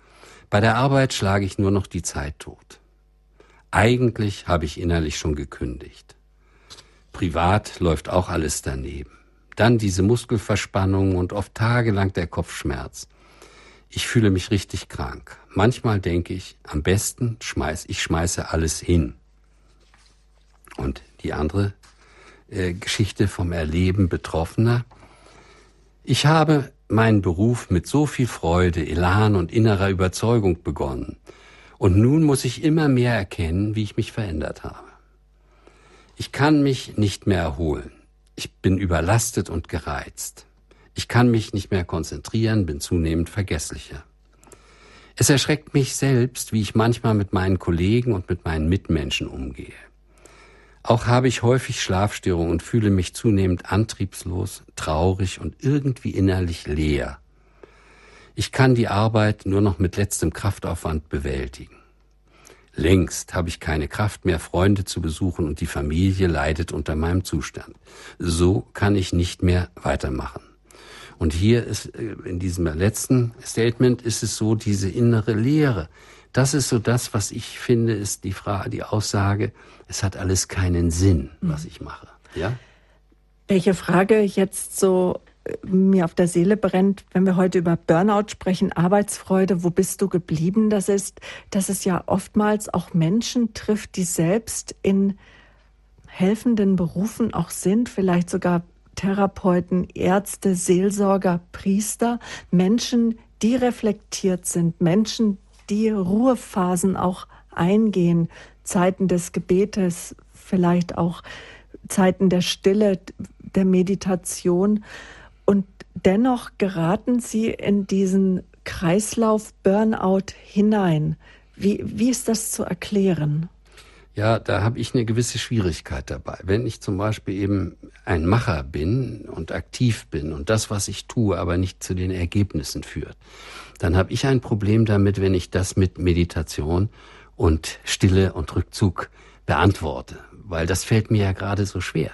B: Bei der Arbeit schlage ich nur noch die Zeit tot. Eigentlich habe ich innerlich schon gekündigt. Privat läuft auch alles daneben. Dann diese Muskelverspannung und oft tagelang der Kopfschmerz. Ich fühle mich richtig krank. Manchmal denke ich, am besten schmeiß ich schmeiße alles hin. Und die andere äh, Geschichte vom Erleben Betroffener. Ich habe meinen Beruf mit so viel Freude, Elan und innerer Überzeugung begonnen. Und nun muss ich immer mehr erkennen, wie ich mich verändert habe. Ich kann mich nicht mehr erholen. Ich bin überlastet und gereizt. Ich kann mich nicht mehr konzentrieren, bin zunehmend vergesslicher. Es erschreckt mich selbst, wie ich manchmal mit meinen Kollegen und mit meinen Mitmenschen umgehe. Auch habe ich häufig Schlafstörungen und fühle mich zunehmend antriebslos, traurig und irgendwie innerlich leer. Ich kann die Arbeit nur noch mit letztem Kraftaufwand bewältigen. Längst habe ich keine Kraft mehr, Freunde zu besuchen und die Familie leidet unter meinem Zustand. So kann ich nicht mehr weitermachen. Und hier ist, äh, in diesem letzten Statement ist es so, diese innere Leere. Das ist so das, was ich finde, ist die Frage, die Aussage, es hat alles keinen Sinn, was ich mache. Ja?
A: Welche Frage jetzt so mir auf der Seele brennt, wenn wir heute über Burnout sprechen, Arbeitsfreude, wo bist du geblieben? Das ist, dass es ja oftmals auch Menschen trifft, die selbst in helfenden Berufen auch sind, vielleicht sogar Therapeuten, Ärzte, Seelsorger, Priester, Menschen, die reflektiert sind, Menschen, die Ruhephasen auch eingehen, Zeiten des Gebetes, vielleicht auch Zeiten der Stille, der Meditation. Dennoch geraten sie in diesen Kreislauf Burnout hinein. Wie, wie ist das zu erklären?
B: Ja, da habe ich eine gewisse Schwierigkeit dabei. Wenn ich zum Beispiel eben ein Macher bin und aktiv bin und das, was ich tue, aber nicht zu den Ergebnissen führt, dann habe ich ein Problem damit, wenn ich das mit Meditation und Stille und Rückzug beantworte, weil das fällt mir ja gerade so schwer.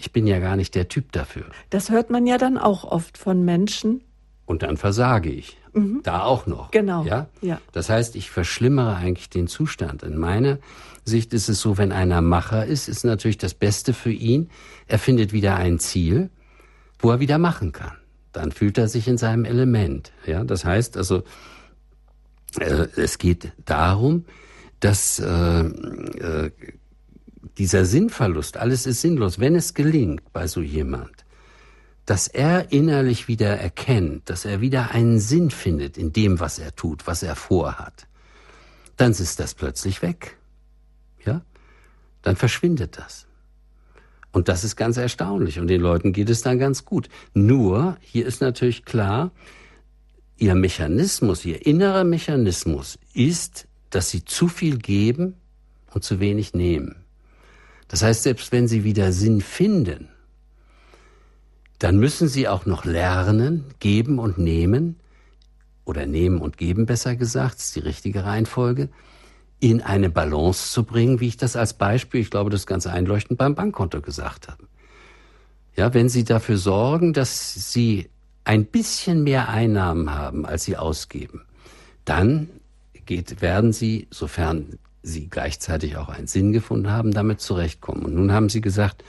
B: Ich bin ja gar nicht der Typ dafür.
A: Das hört man ja dann auch oft von Menschen.
B: Und dann versage ich. Mhm. Da auch noch.
A: Genau.
B: Ja? ja. Das heißt, ich verschlimmere eigentlich den Zustand. In meiner Sicht ist es so, wenn einer Macher ist, ist natürlich das Beste für ihn. Er findet wieder ein Ziel, wo er wieder machen kann. Dann fühlt er sich in seinem Element. Ja, das heißt also, äh, es geht darum, dass äh, äh, dieser Sinnverlust, alles ist sinnlos, wenn es gelingt bei so jemand, dass er innerlich wieder erkennt, dass er wieder einen Sinn findet in dem, was er tut, was er vorhat, dann ist das plötzlich weg. Ja? Dann verschwindet das. Und das ist ganz erstaunlich. Und den Leuten geht es dann ganz gut. Nur, hier ist natürlich klar, ihr Mechanismus, ihr innerer Mechanismus ist, dass sie zu viel geben und zu wenig nehmen. Das heißt, selbst wenn sie wieder Sinn finden, dann müssen sie auch noch lernen, geben und nehmen, oder nehmen und geben besser gesagt, ist die richtige Reihenfolge, in eine Balance zu bringen, wie ich das als Beispiel, ich glaube, das ganz einleuchtend beim Bankkonto gesagt habe. Ja, wenn Sie dafür sorgen, dass Sie ein bisschen mehr Einnahmen haben, als Sie ausgeben, dann geht, werden Sie, sofern Sie gleichzeitig auch einen Sinn gefunden haben, damit zurechtkommen. Und nun haben Sie gesagt,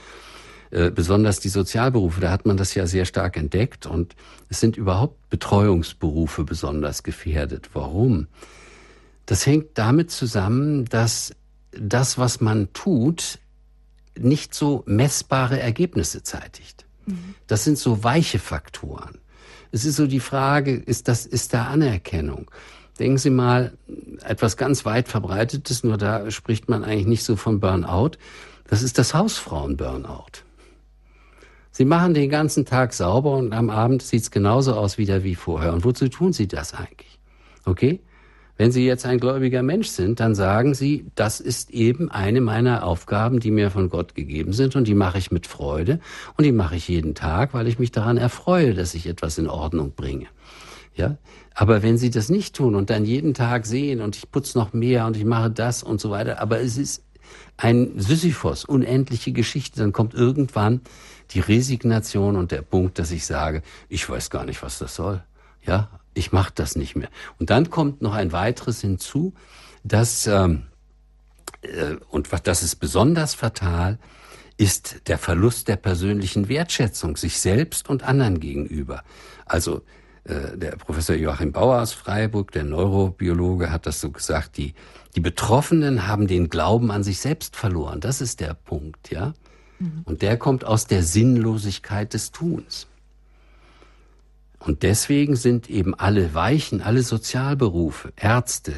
B: äh, besonders die Sozialberufe, da hat man das ja sehr stark entdeckt und es sind überhaupt Betreuungsberufe besonders gefährdet. Warum? Das hängt damit zusammen, dass das, was man tut, nicht so messbare Ergebnisse zeitigt. Mhm. Das sind so weiche Faktoren. Es ist so die Frage, ist das, ist da Anerkennung? Denken Sie mal, etwas ganz weit verbreitetes, nur da spricht man eigentlich nicht so von Burnout. Das ist das Hausfrauen-Burnout. Sie machen den ganzen Tag sauber und am Abend sieht's genauso aus wieder wie vorher. Und wozu tun Sie das eigentlich? Okay? Wenn Sie jetzt ein gläubiger Mensch sind, dann sagen Sie, das ist eben eine meiner Aufgaben, die mir von Gott gegeben sind und die mache ich mit Freude und die mache ich jeden Tag, weil ich mich daran erfreue, dass ich etwas in Ordnung bringe. Ja? Aber wenn Sie das nicht tun und dann jeden Tag sehen und ich putze noch mehr und ich mache das und so weiter, aber es ist ein Sisyphos, unendliche Geschichte, dann kommt irgendwann die Resignation und der Punkt, dass ich sage, ich weiß gar nicht, was das soll. Ja, ich mache das nicht mehr. Und dann kommt noch ein weiteres hinzu, dass ähm, äh, und was das ist besonders fatal, ist der Verlust der persönlichen Wertschätzung sich selbst und anderen gegenüber. Also der Professor Joachim Bauer aus Freiburg, der Neurobiologe, hat das so gesagt, die, die Betroffenen haben den Glauben an sich selbst verloren. Das ist der Punkt, ja. Mhm. Und der kommt aus der Sinnlosigkeit des Tuns. Und deswegen sind eben alle Weichen, alle Sozialberufe, Ärzte,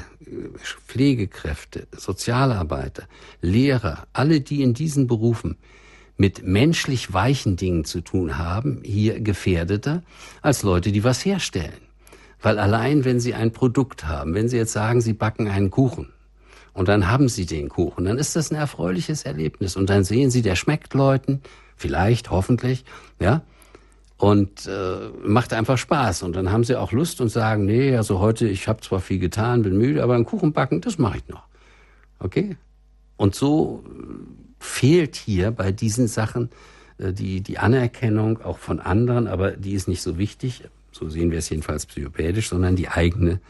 B: Pflegekräfte, Sozialarbeiter, Lehrer, alle, die in diesen Berufen mit menschlich weichen Dingen zu tun haben, hier gefährdeter als Leute, die was herstellen. Weil allein, wenn sie ein Produkt haben, wenn sie jetzt sagen, sie backen einen Kuchen, und dann haben sie den Kuchen. Dann ist das ein erfreuliches Erlebnis. Und dann sehen sie, der schmeckt Leuten, vielleicht, hoffentlich, ja, und äh, macht einfach Spaß. Und dann haben sie auch Lust und sagen, nee, also heute, ich habe zwar viel getan, bin müde, aber einen Kuchen backen, das mache ich noch. Okay? Und so fehlt hier bei diesen Sachen äh, die, die Anerkennung auch von anderen, aber die ist nicht so wichtig, so sehen wir es jedenfalls psychopädisch, sondern die eigene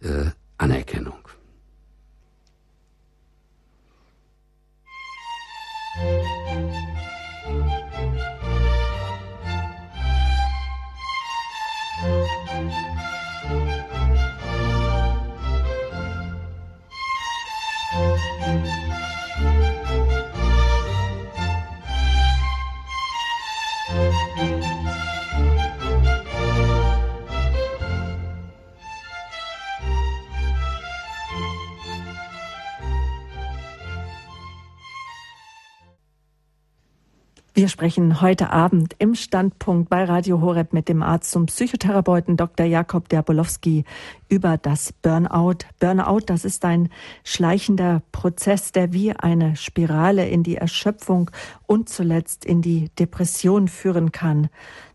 B: äh, Anerkennung.
A: Wir sprechen heute Abend im Standpunkt bei Radio Horeb mit dem Arzt zum Psychotherapeuten Dr. Jakob Derbolowski über das Burnout. Burnout, das ist ein schleichender Prozess, der wie eine Spirale in die Erschöpfung und zuletzt in die Depression führen kann.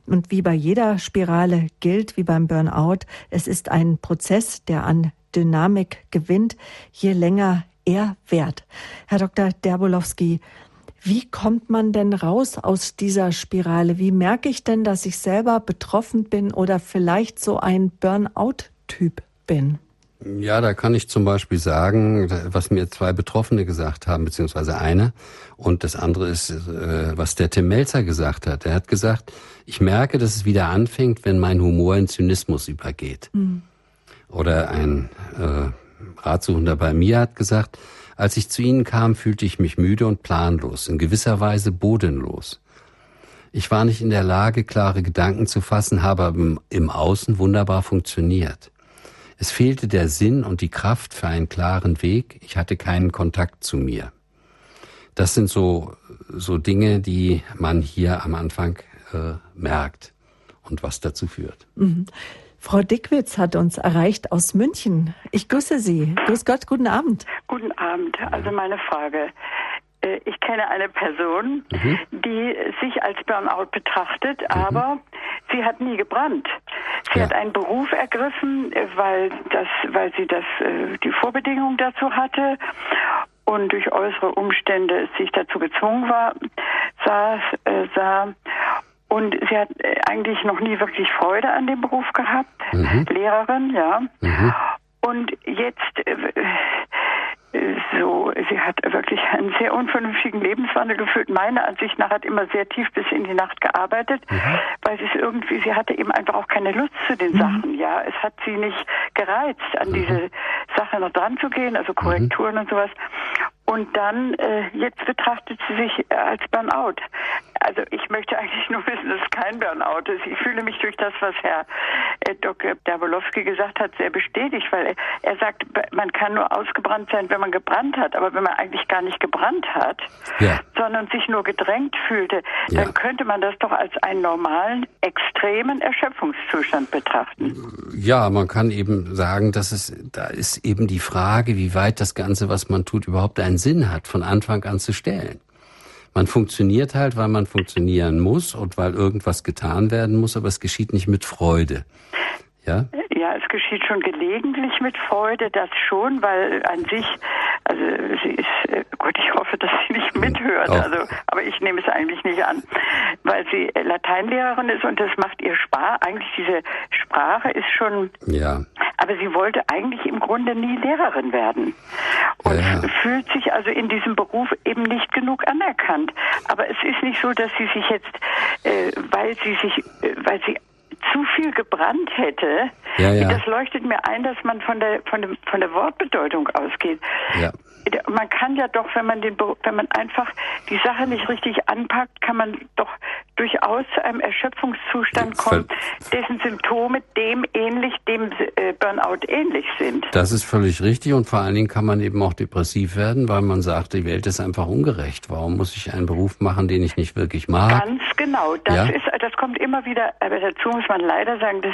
A: Und wie bei jeder Spirale gilt, wie beim Burnout, es ist ein Prozess, der an Dynamik gewinnt, je länger er währt. Herr Dr. Derbolowski, wie kommt man denn raus aus dieser Spirale? Wie merke ich denn, dass ich selber betroffen bin oder vielleicht so ein Burnout-Typ bin?
B: Ja, da kann ich zum Beispiel sagen, was mir zwei Betroffene gesagt haben, beziehungsweise eine. Und das andere ist, äh, was der Tim Melzer gesagt hat. Er hat gesagt, ich merke, dass es wieder anfängt, wenn mein Humor in Zynismus übergeht. Mhm. Oder ein äh, Ratsuchender bei mir hat gesagt, als ich zu ihnen kam, fühlte ich mich müde und planlos, in gewisser Weise bodenlos. Ich war nicht in der Lage, klare Gedanken zu fassen, habe im, Außen wunderbar funktioniert. Es fehlte der Sinn und die Kraft für einen klaren Weg. Ich hatte keinen Kontakt zu mir. Das sind so, so Dinge, die man hier am Anfang äh, merkt und was dazu führt.
A: Frau Dickwitz hat uns erreicht aus München. Ich grüße Sie. Grüß Gott, guten Abend.
C: Guten Abend. Also meine Frage. Äh, ich kenne eine Person, mhm. die sich als Burnout betrachtet, mhm. aber sie hat nie gebrannt. Sie ja. hat einen Beruf ergriffen, äh, weil das, weil sie das äh, die Vorbedingung dazu hatte und durch äußere Umstände sich dazu gezwungen war, sah, sah und sie hat eigentlich noch nie wirklich Freude an dem Beruf gehabt, mhm. Lehrerin, ja. Mhm. Und jetzt so, sie hat wirklich einen sehr unvernünftigen Lebenswandel geführt. Meiner Ansicht nach hat immer sehr tief bis in die Nacht gearbeitet, mhm. weil sie es irgendwie, sie hatte eben einfach auch keine Lust zu den mhm. Sachen, ja. Es hat sie nicht gereizt, an mhm. diese Sache noch dran zu gehen, also Korrekturen mhm. und sowas. Und dann, äh, jetzt betrachtet sie sich äh, als Burnout. Also ich möchte eigentlich nur wissen, dass es kein Burnout ist. Ich fühle mich durch das, was Herr Dr. Dabolowski gesagt hat, sehr bestätigt, weil er, er sagt, man kann nur ausgebrannt sein, wenn man gebrannt hat. Aber wenn man eigentlich gar nicht gebrannt hat, ja. sondern sich nur gedrängt fühlte, ja. dann könnte man das doch als einen normalen, extremen Erschöpfungszustand betrachten.
B: Ja, man kann eben sagen, dass es, da ist eben die Frage, wie weit das Ganze, was man tut, überhaupt einen Sinn hat, von Anfang an zu stellen. Man funktioniert halt, weil man funktionieren muss und weil irgendwas getan werden muss, aber es geschieht nicht mit Freude.
C: Ja? Ja, es geschieht schon gelegentlich mit Freude, das schon, weil an sich, also sie ist, äh, Gott, ich hoffe, dass sie nicht mithört, Auch. also, aber ich nehme es eigentlich nicht an, weil sie Lateinlehrerin ist und das macht ihr Spaß. Eigentlich diese Sprache ist schon, ja. aber sie wollte eigentlich im Grunde nie Lehrerin werden und ja. fühlt sich also in diesem Beruf eben nicht genug anerkannt. Aber es ist nicht so, dass sie sich jetzt, äh, weil sie sich, äh, weil sie zu viel gebrannt hätte, ja, ja. das leuchtet mir ein, dass man von der von dem von der Wortbedeutung ausgeht. Ja. Man kann ja doch, wenn man den wenn man einfach die Sache nicht richtig anpackt, kann man doch durchaus zu einem Erschöpfungszustand kommen, dessen Symptome dem ähnlich, dem äh, Burnout ähnlich sind.
B: Das ist völlig richtig und vor allen Dingen kann man eben auch depressiv werden, weil man sagt, die Welt ist einfach ungerecht. Warum muss ich einen Beruf machen, den ich nicht wirklich mag?
C: Ganz genau. Das ja? ist, das kommt immer wieder, aber dazu muss man leider sagen, dass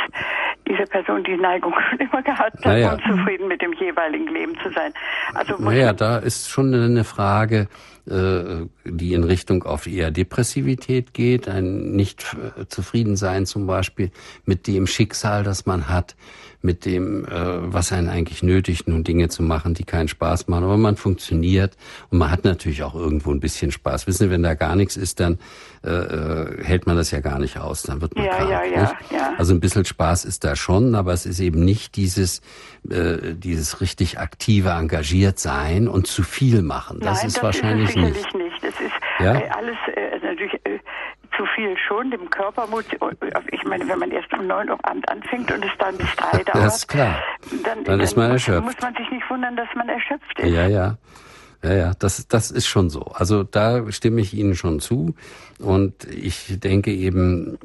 C: diese Person die Neigung immer gehabt hat, naja. unzufrieden mit dem jeweiligen Leben zu sein.
B: Also naja, da ist schon eine Frage, die in Richtung auf eher Depressivität geht, ein Nicht-Zufriedensein zum Beispiel mit dem Schicksal, das man hat mit dem, äh, was einen eigentlich nötigt, nun Dinge zu machen, die keinen Spaß machen. Aber man funktioniert und man hat natürlich auch irgendwo ein bisschen Spaß. Wissen Sie, wenn da gar nichts ist, dann äh, äh hält man das ja gar nicht aus. Dann wird man ja, krank. Ja, ja, ja. Also ein bisschen Spaß ist da schon, aber es ist eben nicht dieses, äh, dieses richtig aktive engagiert sein und zu viel machen. Das Nein, ist das wahrscheinlich ist
C: nicht. Es ist ja? Äh, alles äh, natürlich äh, zu viel schon, dem Körper muss, ich meine, wenn man erst um neun Uhr Abend anfängt und es dann bis drei dauert,
B: das ist klar. Dann, dann ist man erschöpft.
C: muss man sich nicht wundern, dass man erschöpft ist.
B: Ja, ja. Ja, ja, das, das ist schon so. Also da stimme ich Ihnen schon zu. Und ich denke eben,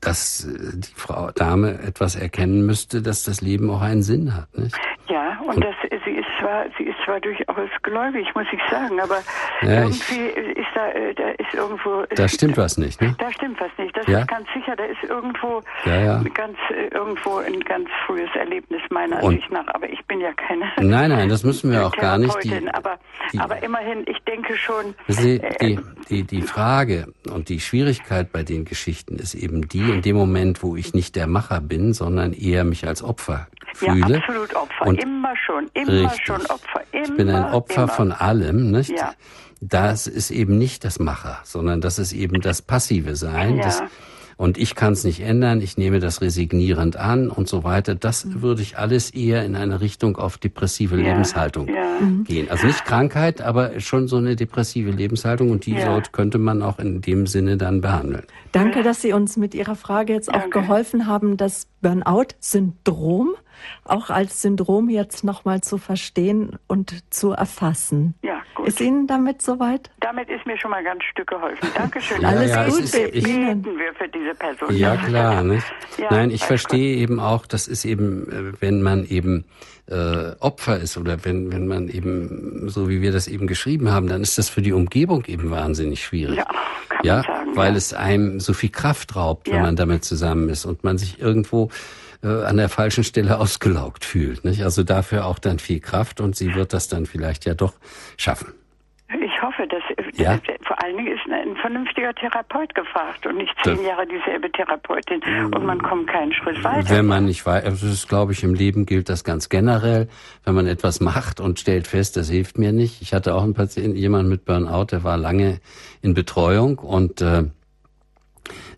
B: dass die Frau Dame etwas erkennen müsste, dass das Leben auch einen Sinn hat. Nicht?
C: Ja, und, und das, sie ist zwar, sie ist zwar durchaus gläubig, muss ich sagen, aber ja, irgendwie ist da, äh, da ist irgendwo.
B: Da stimmt was nicht, ne?
C: Da stimmt was nicht. Das ja? ist ganz sicher. Da ist irgendwo ja, ganz äh, irgendwo ein ganz frühes Erlebnis meiner und Ansicht nach. Aber ich bin ja keine.
B: Nein, nein, das müssen wir auch gar nicht.
C: Die, aber, die, aber immerhin, ich denke schon.
B: Sie, äh, die, die, die Frage und die Schwierigkeit bei den Geschichten ist eben die, in dem Moment, wo ich nicht der Macher bin, sondern eher mich als Opfer fühle.
C: Ja, absolut Opfer. Und immer schon, immer richtig. schon Opfer. Immer,
B: ich bin ein Opfer immer. von allem, nicht? Ja. Das ist eben nicht das Macher, sondern das ist eben das passive Sein. Ja. Das, und ich kann es nicht ändern, ich nehme das resignierend an und so weiter. Das mhm. würde ich alles eher in eine Richtung auf depressive ja, Lebenshaltung ja. Mhm. gehen. Also nicht Krankheit, aber schon so eine depressive Lebenshaltung und die ja. könnte man auch in dem Sinne dann behandeln.
A: Danke, dass Sie uns mit Ihrer Frage jetzt auch Danke. geholfen haben. Das Burnout-Syndrom auch als Syndrom jetzt nochmal zu verstehen und zu erfassen.
C: Ja, gut.
A: Ist Ihnen damit soweit?
C: Damit ist mir schon mal ganz Stück geholfen. Dankeschön.
A: ja, Alles
B: ja,
A: gut.
B: Ist,
A: ich,
C: beten wir für diese Person.
B: Ja, klar. Nicht?
C: Ja,
B: Nein, ich verstehe eben auch, das ist eben, äh, wenn man eben äh, Opfer ist oder wenn, wenn man eben, so wie wir das eben geschrieben haben, dann ist das für die Umgebung eben wahnsinnig schwierig.
C: Ja, kann
B: ja
C: man sagen,
B: weil
C: ja.
B: es einem so viel Kraft raubt, wenn
C: Ja.
B: man damit zusammen ist und man sich irgendwo äh, an der falschen Stelle ausgelaugt fühlt. Nicht? Also dafür auch dann viel Kraft und sie wird das dann vielleicht ja doch schaffen.
C: Ich hoffe, dass
B: Ja.
C: dass- vor allen Dingen ist ein vernünftiger Therapeut gefragt und nicht zehn
B: Das-
C: Jahre dieselbe Therapeutin und man kommt keinen Schritt weiter.
B: Wenn man nicht weiß, also das ist, glaube ich, im Leben gilt das ganz generell. Wenn man etwas macht und stellt fest, das hilft mir nicht. Ich hatte auch einen Patienten, jemand mit Burnout, der war lange in Betreuung und äh,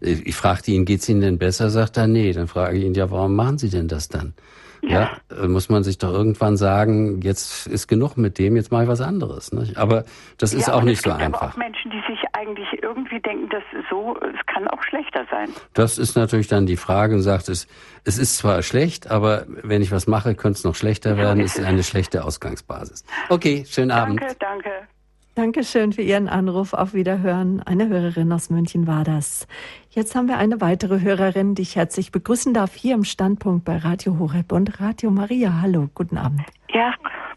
B: ich fragte ihn, geht's Ihnen denn besser? Sagt er, nee. Dann frage ich ihn, ja, warum machen Sie denn das dann? Ja, äh, muss man sich doch irgendwann sagen, jetzt ist genug mit dem, jetzt mache ich was anderes. Nicht? Aber das ist
C: ja,
B: auch nicht so einfach.
C: aber auch Menschen, die sich eigentlich irgendwie denken, dass so, es kann auch schlechter sein.
B: Das ist natürlich dann die Frage und sagt, es, es ist zwar schlecht, aber wenn ich was mache, könnte es noch schlechter werden, ist eine schlechte Ausgangsbasis. Okay, schönen Abend.
C: Danke, danke.
A: Dankeschön für Ihren Anruf. Auf Wiederhören. Eine Hörerin aus München war das. Jetzt haben wir eine weitere Hörerin, die ich herzlich begrüßen darf, hier im Standpunkt bei Radio Horeb und Radio Maria. Hallo, guten Abend.
D: Ja,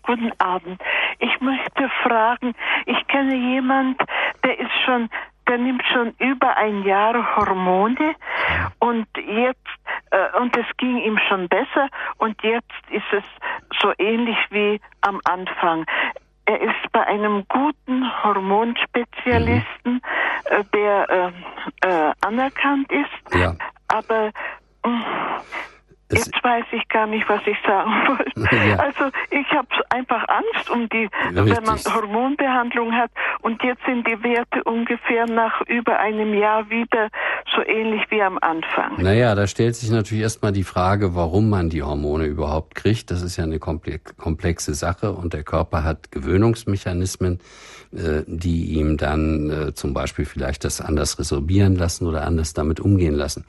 D: guten Abend. Ich möchte fragen, ich kenne jemand, der ist schon, der nimmt schon über ein Jahr Hormone und jetzt, äh, und es ging ihm schon besser und jetzt ist es so ähnlich wie am Anfang. Er ist bei einem guten Hormonspezialisten, äh, der äh, äh, anerkannt ist,
B: Ja.
D: aber
B: Es-
D: Jetzt weiß ich gar nicht, was ich sagen wollte.
B: Ja.
D: Also ich habe einfach Angst um die,
B: Ja,
D: wenn man
B: richtig.
D: Hormonbehandlung hat und jetzt sind die Werte ungefähr nach über einem Jahr wieder so ähnlich wie am Anfang.
B: Naja, da stellt sich natürlich erstmal die Frage, warum man die Hormone überhaupt kriegt. Das ist ja eine komple- komplexe Sache und der Körper hat Gewöhnungsmechanismen, äh, die ihm dann äh, zum Beispiel vielleicht das anders resorbieren lassen oder anders damit umgehen lassen.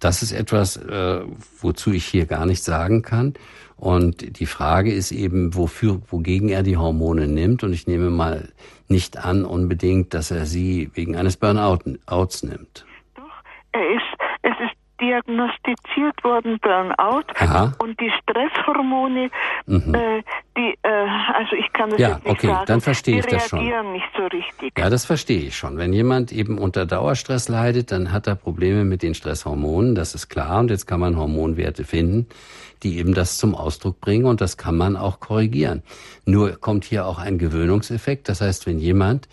B: Das ist etwas, äh, wozu ich hier gar nichts sagen kann. Und die Frage ist eben, wofür, wogegen er die Hormone nimmt. Und ich nehme mal nicht an unbedingt, dass er sie wegen eines Burnouts nimmt.
D: Doch, er ist diagnostiziert worden Burnout
B: Aha. Mhm.
D: und die Stresshormone, äh, die, äh, also ich kann das
B: Ja,
D: jetzt nicht
B: okay,
D: sagen,
B: dann verstehe ich das schon.
D: reagieren nicht so richtig.
B: Ja, das verstehe ich schon. Wenn jemand eben unter Dauerstress leidet, dann hat er Probleme mit den Stresshormonen, das ist klar. Und jetzt kann man Hormonwerte finden, die eben das zum Ausdruck bringen und das kann man auch korrigieren. Nur kommt hier auch ein Gewöhnungseffekt. Das heißt, wenn jemand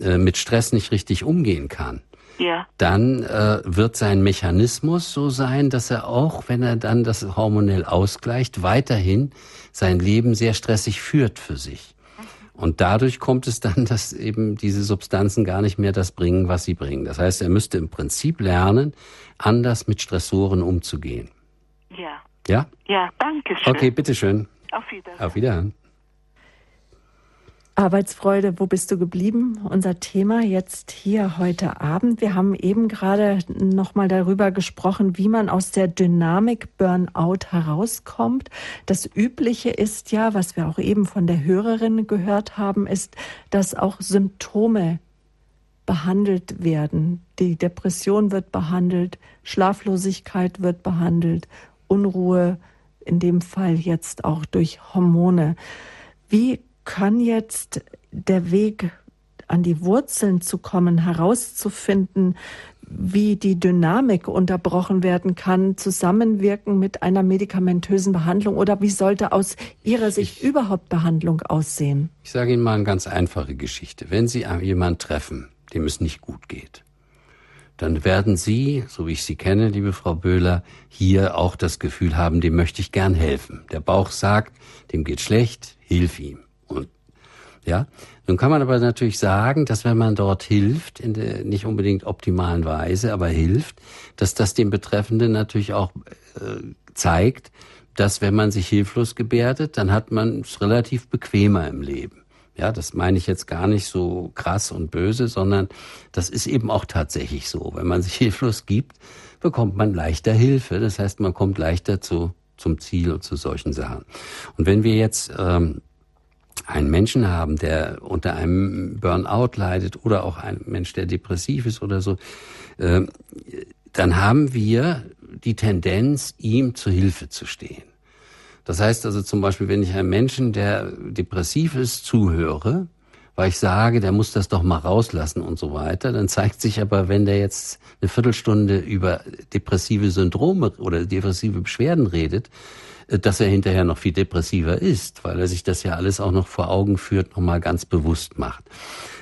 B: äh, mit Stress nicht richtig umgehen kann,
D: Ja.
B: dann äh, wird sein Mechanismus so sein, dass er auch, wenn er dann das hormonell ausgleicht, weiterhin sein Leben sehr stressig führt für sich. Und dadurch kommt es dann, dass eben diese Substanzen gar nicht mehr das bringen, was sie bringen. Das heißt, er müsste im Prinzip lernen, anders mit Stressoren umzugehen.
D: Ja.
B: Ja?
D: Ja, danke schön.
B: Okay, bitteschön.
D: Auf Wiedersehen.
B: Auf Wiederhören.
A: Arbeitsfreude, wo bist du geblieben? Unser Thema jetzt hier heute Abend. Wir haben eben gerade nochmal darüber gesprochen, wie man aus der Dynamik Burnout herauskommt. Das Übliche ist ja, was wir auch eben von der Hörerin gehört haben, ist, dass auch Symptome behandelt werden. Die Depression wird behandelt, Schlaflosigkeit wird behandelt, Unruhe, in dem Fall jetzt auch durch Hormone. Wie kann jetzt der Weg an die Wurzeln zu kommen, herauszufinden, wie die Dynamik unterbrochen werden kann, zusammenwirken mit einer medikamentösen Behandlung oder wie sollte aus Ihrer Sicht überhaupt Behandlung aussehen?
B: Ich sage Ihnen mal eine ganz einfache Geschichte. Wenn Sie jemanden treffen, dem es nicht gut geht, dann werden Sie, so wie ich Sie kenne, liebe Frau Böhler, hier auch das Gefühl haben, dem möchte ich gern helfen. Der Bauch sagt, dem geht schlecht, hilf ihm. Und ja, nun kann man aber natürlich sagen, dass wenn man dort hilft, in der nicht unbedingt optimalen Weise, aber hilft, dass das dem Betreffenden natürlich auch äh, zeigt, dass wenn man sich hilflos gebärdet, dann hat man es relativ bequemer im Leben. Ja, das meine ich jetzt gar nicht so krass und böse, sondern das ist eben auch tatsächlich so. Wenn man sich hilflos gibt, bekommt man leichter Hilfe. Das heißt, man kommt leichter zu, zum Ziel und zu solchen Sachen. Und wenn wir jetzt ähm, einen Menschen haben, der unter einem Burnout leidet oder auch ein Mensch, der depressiv ist oder so, äh, dann haben wir die Tendenz, ihm zu Hilfe zu stehen. Das heißt also zum Beispiel, wenn ich einem Menschen, der depressiv ist, zuhöre, weil ich sage, der muss das doch mal rauslassen und so weiter, dann zeigt sich aber, wenn der jetzt eine Viertelstunde über depressive Syndrome oder depressive Beschwerden redet, dass er hinterher noch viel depressiver ist, weil er sich das ja alles auch noch vor Augen führt, nochmal ganz bewusst macht.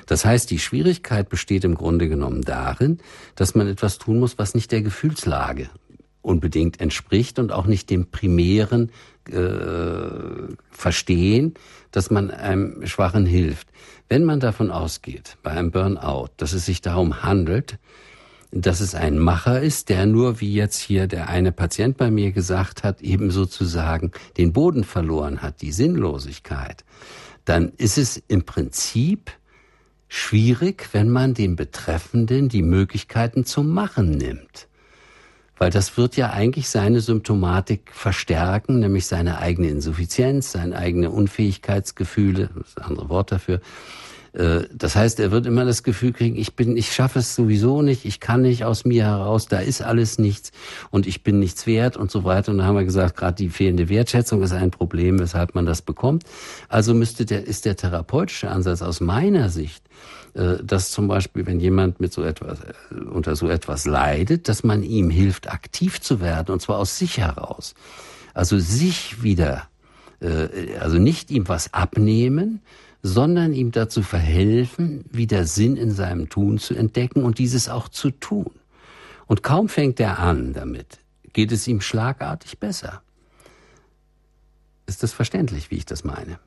B: Das heißt, die Schwierigkeit besteht im Grunde genommen darin, dass man etwas tun muss, was nicht der Gefühlslage unbedingt entspricht und auch nicht dem primären äh, Verstehen, dass man einem Schwachen hilft. Wenn man davon ausgeht, bei einem Burnout, dass es sich darum handelt, dass es ein Macher ist, der nur, wie jetzt hier der eine Patient bei mir gesagt hat, eben sozusagen den Boden verloren hat, die Sinnlosigkeit, dann ist es im Prinzip schwierig, wenn man dem Betreffenden die Möglichkeiten zum Machen nimmt. Weil das wird ja eigentlich seine Symptomatik verstärken, nämlich seine eigene Insuffizienz, seine eigene Unfähigkeitsgefühle, das ist ein anderes Wort dafür, das heißt, er wird immer das Gefühl kriegen, ich bin, ich schaffe es sowieso nicht, ich kann nicht aus mir heraus, da ist alles nichts und ich bin nichts wert und so weiter. Und da haben wir gesagt, gerade die fehlende Wertschätzung ist ein Problem, weshalb man das bekommt. Also müsste der, ist der therapeutische Ansatz aus meiner Sicht, äh, dass zum Beispiel, wenn jemand mit so etwas, äh, unter so etwas leidet, dass man ihm hilft, aktiv zu werden und zwar aus sich heraus. Also sich wieder, also nicht ihm was abnehmen, sondern ihm dazu verhelfen, wieder Sinn in seinem Tun zu entdecken und dieses auch zu tun. Und kaum fängt er an damit, geht es ihm schlagartig besser. Ist das verständlich, wie ich das meine?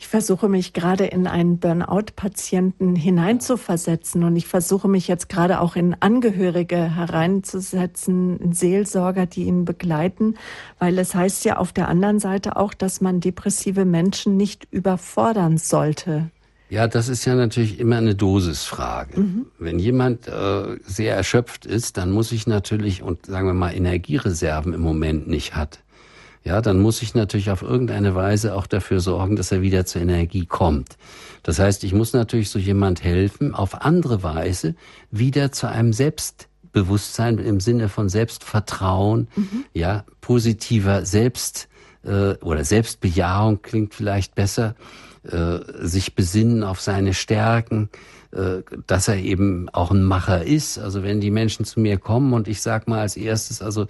A: Ich versuche mich gerade in einen Burnout-Patienten hineinzuversetzen und ich versuche mich jetzt gerade auch in Angehörige hereinzusetzen, in Seelsorger, die ihn begleiten, weil es heißt ja auf der anderen Seite auch, dass man depressive Menschen nicht überfordern sollte.
B: Ja, das ist ja natürlich immer eine Dosisfrage. Mhm. Wenn jemand äh, sehr erschöpft ist, dann muss ich natürlich und sagen wir mal Energiereserven im Moment nicht hat, ja, dann muss ich natürlich auf irgendeine Weise auch dafür sorgen, dass er wieder zur Energie kommt. Das heißt, ich muss natürlich so jemand helfen, auf andere Weise wieder zu einem Selbstbewusstsein im Sinne von Selbstvertrauen, mhm. ja, positiver Selbst äh, oder Selbstbejahung klingt vielleicht besser, äh, sich besinnen auf seine Stärken, äh, dass er eben auch ein Macher ist. Also wenn die Menschen zu mir kommen und ich sag mal als erstes, also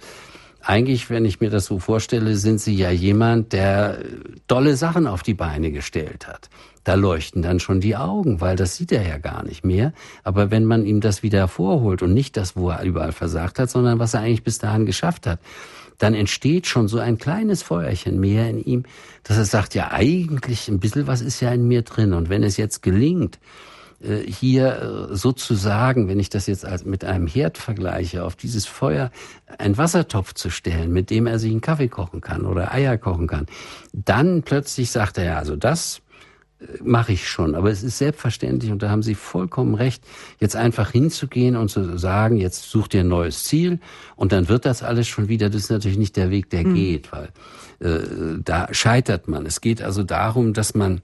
B: eigentlich, wenn ich mir das so vorstelle, sind Sie ja jemand, der tolle Sachen auf die Beine gestellt hat. Da leuchten dann schon die Augen, weil das sieht er ja gar nicht mehr. Aber wenn man ihm das wieder hervorholt und nicht das, wo er überall versagt hat, sondern was er eigentlich bis dahin geschafft hat, dann entsteht schon so ein kleines Feuerchen mehr in ihm, dass er sagt, ja eigentlich ein bisschen was ist ja in mir drin. Und wenn es jetzt gelingt, hier äh, sozusagen, wenn ich das jetzt als mit einem Herd vergleiche, auf dieses Feuer einen Wassertopf zu stellen, mit dem er sich einen Kaffee kochen kann oder Eier kochen kann, dann plötzlich sagt er ja, also das äh, mache ich schon. Aber es ist selbstverständlich, und da haben Sie vollkommen recht, jetzt einfach hinzugehen und zu sagen, jetzt such dir ein neues Ziel und dann wird das alles schon wieder, das ist natürlich nicht der Weg, der mhm. geht, weil äh, da scheitert man. Es geht also darum, dass man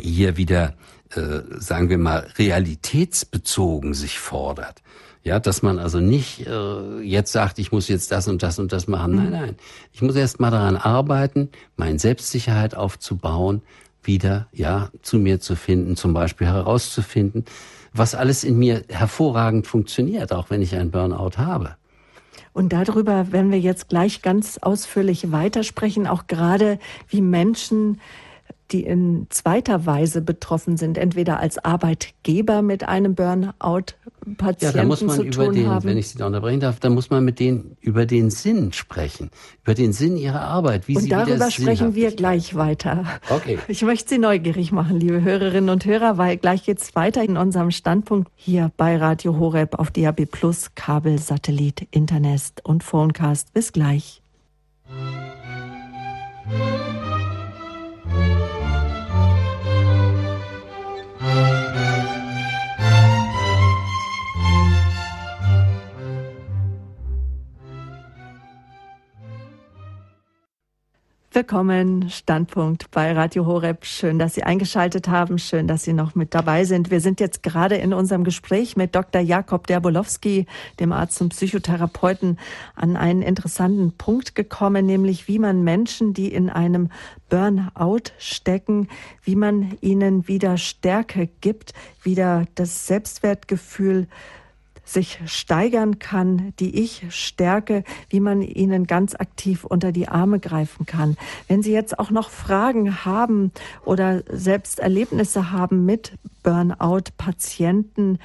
B: hier wieder äh, sagen wir mal, realitätsbezogen sich fordert. Ja, dass man also nicht äh, jetzt sagt, ich muss jetzt das und das und das machen. Nein, mhm. nein. Ich muss erst mal daran arbeiten, meine Selbstsicherheit aufzubauen, wieder ja zu mir zu finden, zum Beispiel herauszufinden, was alles in mir hervorragend funktioniert, auch wenn ich einen Burnout habe.
A: Und darüber werden wir jetzt gleich ganz ausführlich weitersprechen, auch gerade wie Menschen die in zweiter Weise betroffen sind, entweder als Arbeitgeber mit einem Burnout-Patienten ja, da muss man
B: über den,
A: haben.
B: Wenn ich Sie da unterbrechen darf, da muss man mit denen über den Sinn sprechen, über den Sinn ihrer Arbeit,
A: wie und sie darüber sprechen wir gleich weiter. Okay. Ich möchte Sie neugierig machen, liebe Hörerinnen und Hörer, weil gleich geht's weiter in unserem Standpunkt hier bei Radio Horeb auf DAB Plus, Kabel, Satellit, Internet und Phonecast. Bis gleich. Willkommen, Standpunkt bei Radio Horeb. Schön, dass Sie eingeschaltet haben. Schön, dass Sie noch mit dabei sind. Wir sind jetzt gerade in unserem Gespräch mit Dr. Jakob Derbolowski, dem Arzt und Psychotherapeuten, an einen interessanten Punkt gekommen, nämlich wie man Menschen, die in einem Burnout stecken, wie man ihnen wieder Stärke gibt, wieder das Selbstwertgefühl sich steigern kann, die ich stärke, wie man ihnen ganz aktiv unter die Arme greifen kann. Wenn Sie jetzt auch noch Fragen haben oder selbst Erlebnisse haben mit Burnout-Patienten,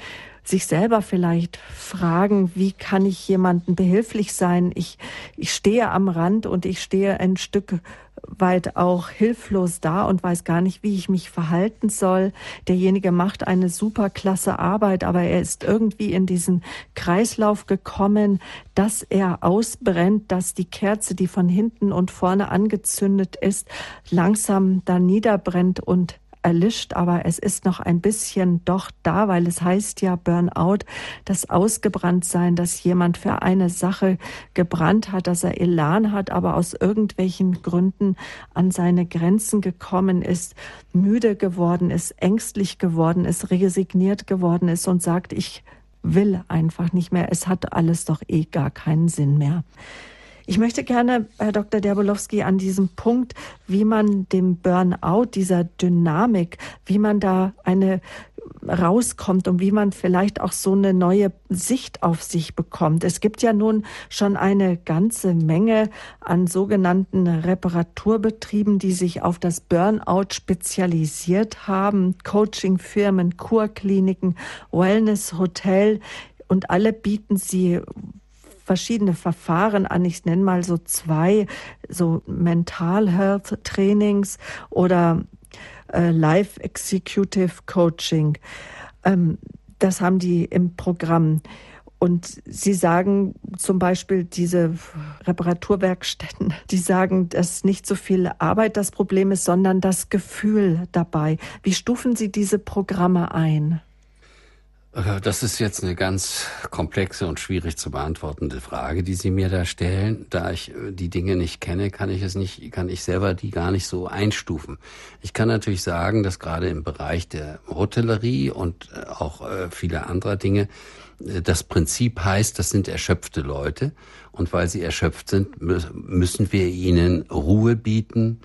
A: sich selber vielleicht fragen, wie kann ich jemandem behilflich sein? Ich, ich stehe am Rand und ich stehe ein Stück weit auch hilflos da und weiß gar nicht, wie ich mich verhalten soll. Derjenige macht eine super klasse Arbeit, aber er ist irgendwie in diesen Kreislauf gekommen, dass er ausbrennt, dass die Kerze, die von hinten und vorne angezündet ist, langsam da niederbrennt und erlischt, aber es ist noch ein bisschen doch da, weil es heißt ja Burnout, das Ausgebranntsein, dass jemand für eine Sache gebrannt hat, dass er Elan hat, aber aus irgendwelchen Gründen an seine Grenzen gekommen ist, müde geworden ist, ängstlich geworden ist, resigniert geworden ist und sagt, ich will einfach nicht mehr. Es hat alles doch eh gar keinen Sinn mehr. Ich möchte gerne, Herr Dr. Derbolowski, an diesem Punkt, wie man dem Burnout, dieser Dynamik, wie man da eine rauskommt und wie man vielleicht auch so eine neue Sicht auf sich bekommt. Es gibt ja nun schon eine ganze Menge an sogenannten Reparaturbetrieben, die sich auf das Burnout spezialisiert haben. Coachingfirmen, Kurkliniken, Wellness, Hotel und alle bieten sie verschiedene Verfahren an. Ich nenne mal so zwei, so Mental Health Trainings oder äh, Life Executive Coaching. Ähm, das haben die im Programm. Und sie sagen zum Beispiel, diese Reparaturwerkstätten, die sagen, dass nicht so viel Arbeit das Problem ist, sondern das Gefühl dabei. Wie stufen Sie diese Programme ein?
B: Äh, das ist jetzt eine ganz komplexe und schwierig zu beantwortende Frage, die Sie mir da stellen. Da ich äh, die Dinge nicht kenne, kann ich es nicht, kann ich selber die gar nicht so einstufen. Ich kann natürlich sagen, dass gerade im Bereich der Hotellerie und äh, auch viele anderer Dinge das Prinzip heißt, das sind erschöpfte Leute. Und weil sie erschöpft sind, müssen wir ihnen Ruhe bieten,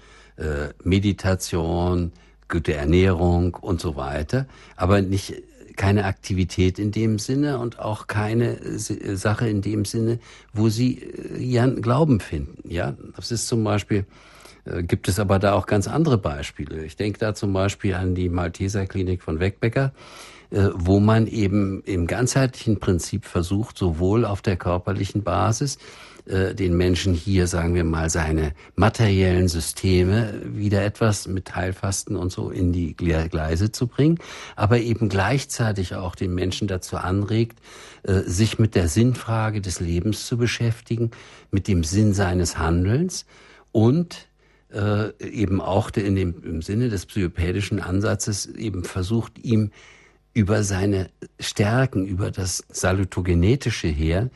B: Meditation, gute Ernährung und so weiter, aber nicht keine Aktivität in dem Sinne und auch keine äh, Sache in dem Sinne, wo sie äh, ihren Glauben finden. Ja, das ist zum Beispiel äh, gibt es aber da auch ganz andere Beispiele. Ich denke da zum Beispiel an die Malteser Klinik von Wegbecker, wo man eben im ganzheitlichen Prinzip versucht, sowohl auf der körperlichen Basis äh, den Menschen hier, sagen wir mal, seine materiellen Systeme wieder etwas mit Heilfasten und so in die Gleise zu bringen, aber eben gleichzeitig auch den Menschen dazu anregt, äh, sich mit der Sinnfrage des Lebens zu beschäftigen, mit dem Sinn seines Handelns und äh, eben auch in dem, im Sinne des psychopädischen Ansatzes eben versucht, ihm über seine Stärken, über das Salutogenetische her,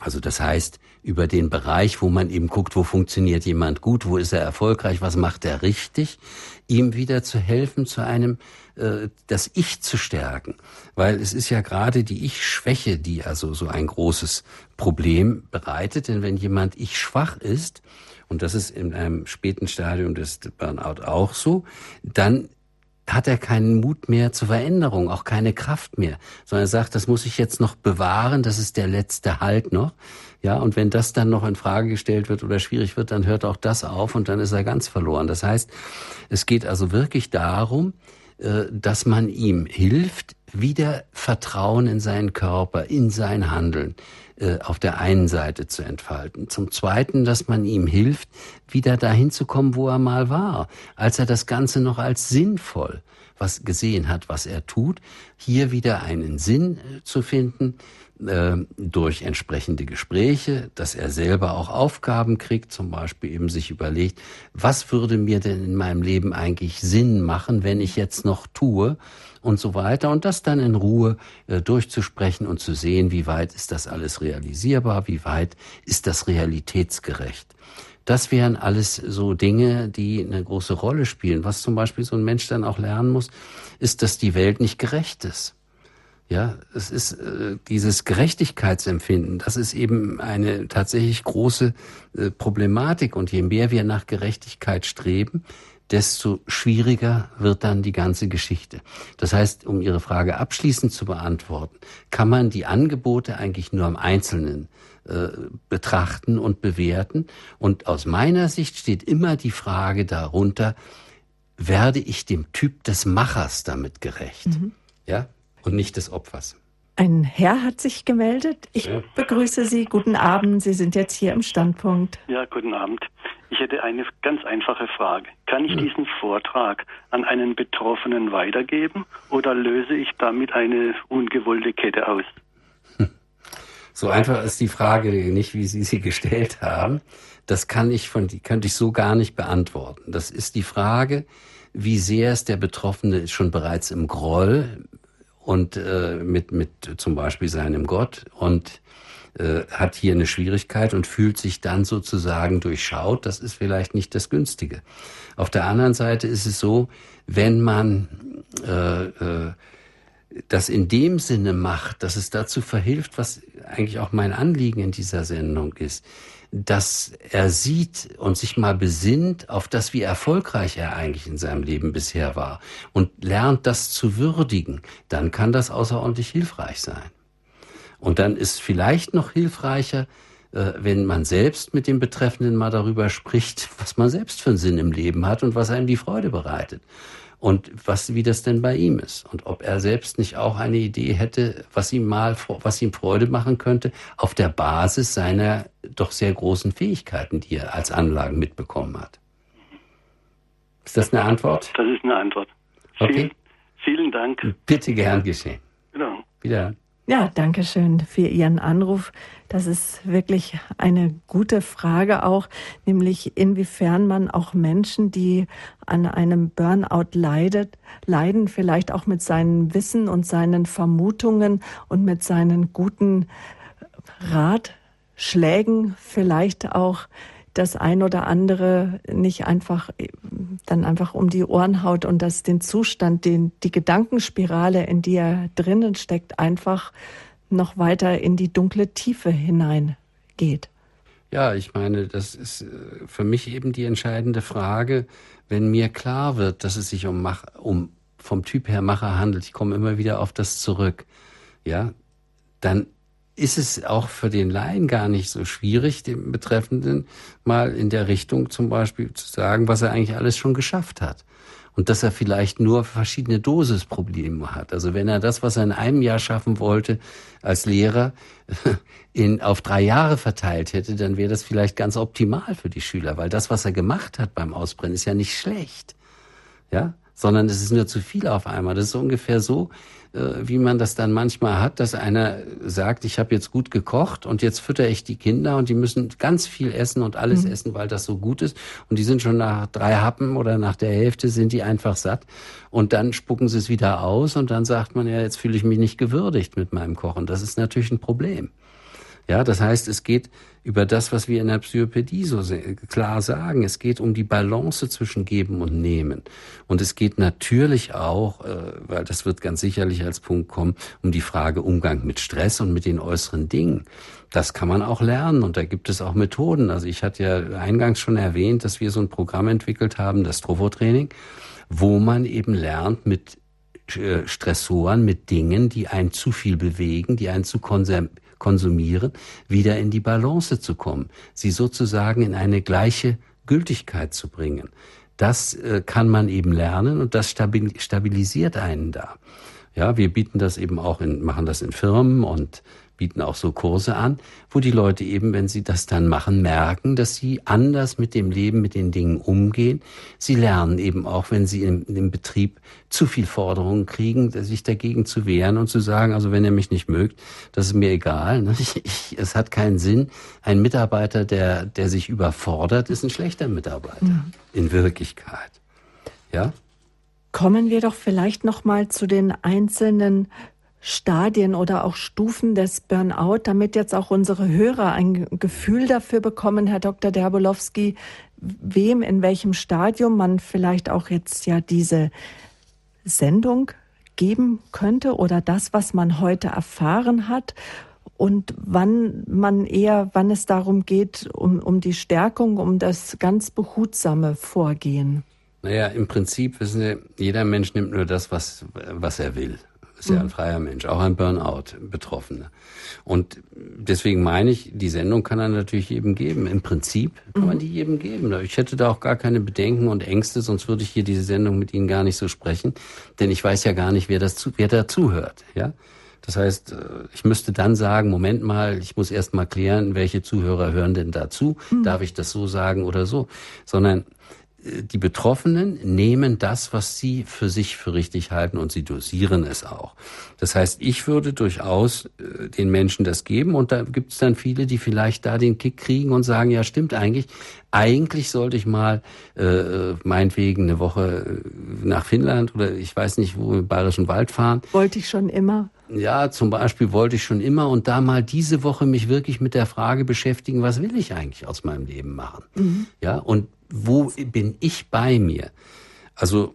B: also das heißt, über den Bereich, wo man eben guckt, wo funktioniert jemand gut, wo ist er erfolgreich, was macht er richtig, ihm wieder zu helfen, zu einem äh, das Ich zu stärken. Weil es ist ja gerade die Ich-Schwäche, die also so ein großes Problem bereitet. Denn wenn jemand Ich-schwach ist, und das ist in einem späten Stadium des Burnout auch so, dann hat er keinen Mut mehr zur Veränderung, auch keine Kraft mehr, sondern er sagt, das muss ich jetzt noch bewahren, das ist der letzte Halt noch. Ja, und wenn das dann noch in Frage gestellt wird oder schwierig wird, dann hört auch das auf und dann ist er ganz verloren. Das heißt, es geht also wirklich darum, äh, dass man ihm hilft, wieder Vertrauen in seinen Körper, in sein Handeln äh, auf der einen Seite zu entfalten. Zum Zweiten, dass man ihm hilft, wieder dahin zu kommen, wo er mal war, als er das Ganze noch als sinnvoll was gesehen hat, was er tut, hier wieder einen Sinn äh, zu finden, durch entsprechende Gespräche, dass er selber auch Aufgaben kriegt, zum Beispiel eben sich überlegt, was würde mir denn in meinem Leben eigentlich Sinn machen, wenn ich jetzt noch tue und so weiter und das dann in Ruhe äh, durchzusprechen und zu sehen, wie weit ist das alles realisierbar, wie weit ist das realitätsgerecht. Das wären alles so Dinge, die eine große Rolle spielen. Was zum Beispiel so ein Mensch dann auch lernen muss, ist, dass die Welt nicht gerecht ist. Ja, es ist äh, dieses Gerechtigkeitsempfinden, das ist eben eine tatsächlich große äh, Problematik. Und je mehr wir nach Gerechtigkeit streben, desto schwieriger wird dann die ganze Geschichte. Das heißt, um Ihre Frage abschließend zu beantworten, kann man die Angebote eigentlich nur am Einzelnen äh, betrachten und bewerten. Und aus meiner Sicht steht immer die Frage darunter, werde ich dem Typ des Machers damit gerecht? Mhm. Ja, und nicht des Opfers.
A: Ein Herr hat sich gemeldet. Ich ja. begrüße Sie. Guten Abend. Sie sind jetzt hier im Standpunkt.
E: Ja, guten Abend. Ich hätte eine ganz einfache Frage. Kann ich ja. diesen Vortrag an einen Betroffenen weitergeben oder löse ich damit eine ungewollte Kette aus?
B: So einfach ist die Frage nicht, wie Sie sie gestellt haben. Das kann ich von, die könnte ich so gar nicht beantworten. Das ist die Frage, wie sehr ist der Betroffene schon bereits im Groll und äh, mit, mit zum Beispiel seinem Gott und äh, hat hier eine Schwierigkeit und fühlt sich dann sozusagen durchschaut. Das ist vielleicht nicht das Günstige. Auf der anderen Seite ist es so, wenn man äh, äh, das in dem Sinne macht, dass es dazu verhilft, was eigentlich auch mein Anliegen in dieser Sendung ist, dass er sieht und sich mal besinnt auf das, wie erfolgreich er eigentlich in seinem Leben bisher war und lernt das zu würdigen, dann kann das außerordentlich hilfreich sein. Und dann ist vielleicht noch hilfreicher, äh, wenn man selbst mit dem Betreffenden mal darüber spricht, was man selbst für einen Sinn im Leben hat und was einem die Freude bereitet und was, wie das denn bei ihm ist und ob er selbst nicht auch eine Idee hätte, was ihm mal, was ihm Freude machen könnte, auf der Basis seiner doch sehr großen Fähigkeiten, die er als Anlagen mitbekommen hat. Ist das eine Antwort?
E: Das ist eine Antwort. Okay. Vielen, vielen Dank.
B: Bitte gern geschehen. Genau. Wieder.
A: Ja, danke schön für Ihren Anruf. Das ist wirklich eine gute Frage auch, nämlich inwiefern man auch Menschen, die an einem Burnout leidet, leiden, vielleicht auch mit seinem Wissen und seinen Vermutungen und mit seinen guten Ratschlägen vielleicht auch das ein oder andere nicht einfach dann einfach um die Ohren haut und das den Zustand, den die Gedankenspirale, in die er drinnen steckt, einfach noch weiter in die dunkle Tiefe hineingeht.
B: Ja, ich meine, das ist äh, für mich eben die entscheidende Frage, wenn mir klar wird, dass es sich um, Mach, um vom Typ her Macher handelt. Ich komme immer wieder auf das zurück. Ja, dann ist es auch für den Laien gar nicht so schwierig, dem Betreffenden mal in der Richtung zum Beispiel zu sagen, was er eigentlich alles schon geschafft hat. Und dass er vielleicht nur verschiedene Dosisprobleme hat. Also wenn er das, was er in einem Jahr schaffen wollte, als Lehrer in, auf drei Jahre verteilt hätte, dann wäre das vielleicht ganz optimal für die Schüler, weil das, was er gemacht hat beim Ausbrennen, ist ja nicht schlecht. Ja? Sondern es ist nur zu viel auf einmal. Das ist ungefähr so, äh, wie man das dann manchmal hat, dass einer sagt, ich habe jetzt gut gekocht und jetzt fütter ich die Kinder und die müssen ganz viel essen und alles mhm. essen, weil das so gut ist. Und die sind schon nach drei Happen oder nach der Hälfte sind die einfach satt. Und dann spucken sie es wieder aus und dann sagt man ja, jetzt fühle ich mich nicht gewürdigt mit meinem Kochen. Das ist natürlich ein Problem. Ja, das heißt, es geht über das, was wir in der Psychopädie so klar sagen. Es geht um die Balance zwischen Geben und Nehmen. Und es geht natürlich auch, äh, weil das wird ganz sicherlich als Punkt kommen, um die Frage Umgang mit Stress und mit den äußeren Dingen. Das kann man auch lernen und da gibt es auch Methoden. Also ich hatte ja eingangs schon erwähnt, dass wir so ein Programm entwickelt haben, das Trovo-Training, wo man eben lernt, mit äh, Stressoren, mit Dingen, die einen zu viel bewegen, die einen zu konservieren, konsumieren, wieder in die Balance zu kommen, sie sozusagen in eine gleiche Gültigkeit zu bringen. Das äh, kann man eben lernen und das stabilisiert einen da. Ja, wir bieten das eben auch in, machen das in Firmen und bieten auch so Kurse an, wo die Leute eben, wenn sie das dann machen, merken, dass sie anders mit dem Leben, mit den Dingen umgehen. Sie lernen eben auch, wenn sie im, im Betrieb zu viel Forderungen kriegen, sich dagegen zu wehren und zu sagen, also wenn ihr mich nicht mögt, das ist mir egal. Ne? Ich, ich, es hat keinen Sinn. Ein Mitarbeiter, der, der sich überfordert, ist ein schlechter Mitarbeiter. Mhm. In Wirklichkeit. Ja?
A: Kommen wir doch vielleicht noch mal zu den einzelnen Stadien oder auch Stufen des Burnout, damit jetzt auch unsere Hörer ein Gefühl dafür bekommen, Herr Dr. Derbolowski, wem in welchem Stadium man vielleicht auch jetzt ja diese Sendung geben könnte oder das, was man heute erfahren hat und wann man eher, wann es darum geht, um, um die Stärkung, um das ganz behutsame Vorgehen?
B: Naja, im Prinzip wissen Sie, jeder Mensch nimmt nur das, was, was er will. Ist ja ein mhm. freier Mensch, auch ein Burnout-Betroffener. Und deswegen meine ich, die Sendung kann er natürlich jedem geben. Im Prinzip kann mhm. man die jedem geben. Ich hätte da auch gar keine Bedenken und Ängste, sonst würde ich hier diese Sendung mit Ihnen gar nicht so sprechen. Denn ich weiß ja gar nicht, wer, das zu, wer da zuhört. Ja? Das heißt, äh, ich müsste dann sagen, Moment mal, ich muss erst mal klären, welche Zuhörer hören denn dazu? Mhm. Darf ich das so sagen oder so? Sondern die Betroffenen nehmen das, was sie für sich für richtig halten und sie dosieren es auch. Das heißt, ich würde durchaus äh, den Menschen das geben und da gibt es dann viele, die vielleicht da den Kick kriegen und sagen, ja stimmt eigentlich, eigentlich sollte ich mal äh, meinetwegen eine Woche nach Finnland oder ich weiß nicht wo im Bayerischen Wald fahren.
A: Wollte ich schon immer.
B: Ja, zum Beispiel wollte ich schon immer und da mal diese Woche mich wirklich mit der Frage beschäftigen, was will ich eigentlich aus meinem Leben machen? Mhm. Ja, und wo bin ich bei mir? Also,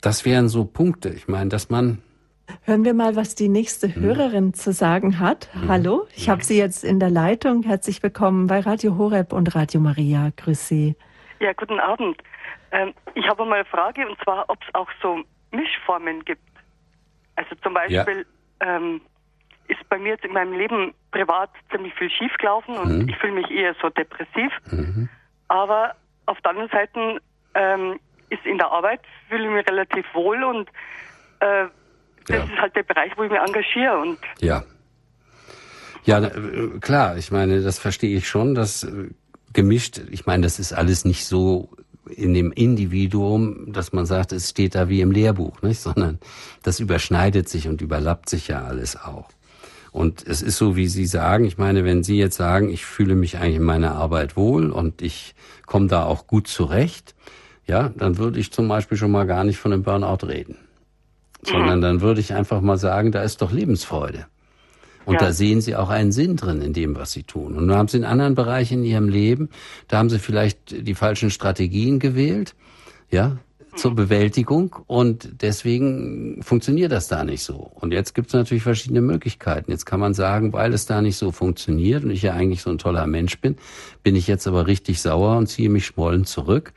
B: das wären so Punkte. Ich meine, dass man
A: Hören wir mal, was die nächste mhm. Hörerin mhm. zu sagen hat. Mhm. Hallo, ich habe Sie jetzt in der Leitung. Herzlich willkommen bei Radio Horeb und Radio Maria. Grüß Sie.
F: Ja, guten Abend. Ähm, ich habe mal eine Frage und zwar, ob es auch so Mischformen gibt. Also zum Beispiel ähm, ist bei mir jetzt in meinem Leben privat ziemlich viel schiefgelaufen und mhm. ich fühle mich eher so depressiv. Mhm. Aber auf der anderen Seite ähm, ist in der Arbeit fühle ich mich relativ wohl und äh, das ja. ist halt der Bereich, wo ich mich engagiere und
B: ja. Ja, äh, klar, ich meine, das verstehe ich schon, das äh, gemischt, ich meine, das ist alles nicht so in dem Individuum, dass man sagt, es steht da wie im Lehrbuch, nicht? sondern das überschneidet sich und überlappt sich ja alles auch. Und es ist so, wie Sie sagen, ich meine, wenn Sie jetzt sagen, ich fühle mich eigentlich in meiner Arbeit wohl und ich komme da auch gut zurecht, ja, dann würde ich zum Beispiel schon mal gar nicht von einem Burnout reden. Sondern dann würde ich einfach mal sagen, da ist doch Lebensfreude. Und ja. da sehen sie auch einen Sinn drin in dem, was sie tun. Und dann haben sie in anderen Bereichen in ihrem Leben, da haben sie vielleicht die falschen Strategien gewählt, ja, zur mhm. Bewältigung und deswegen funktioniert das da nicht so. Und jetzt gibt es natürlich verschiedene Möglichkeiten. Jetzt kann man sagen, weil es da nicht so funktioniert und ich ja eigentlich so ein toller Mensch bin, bin ich jetzt aber richtig sauer und ziehe mich schmollend zurück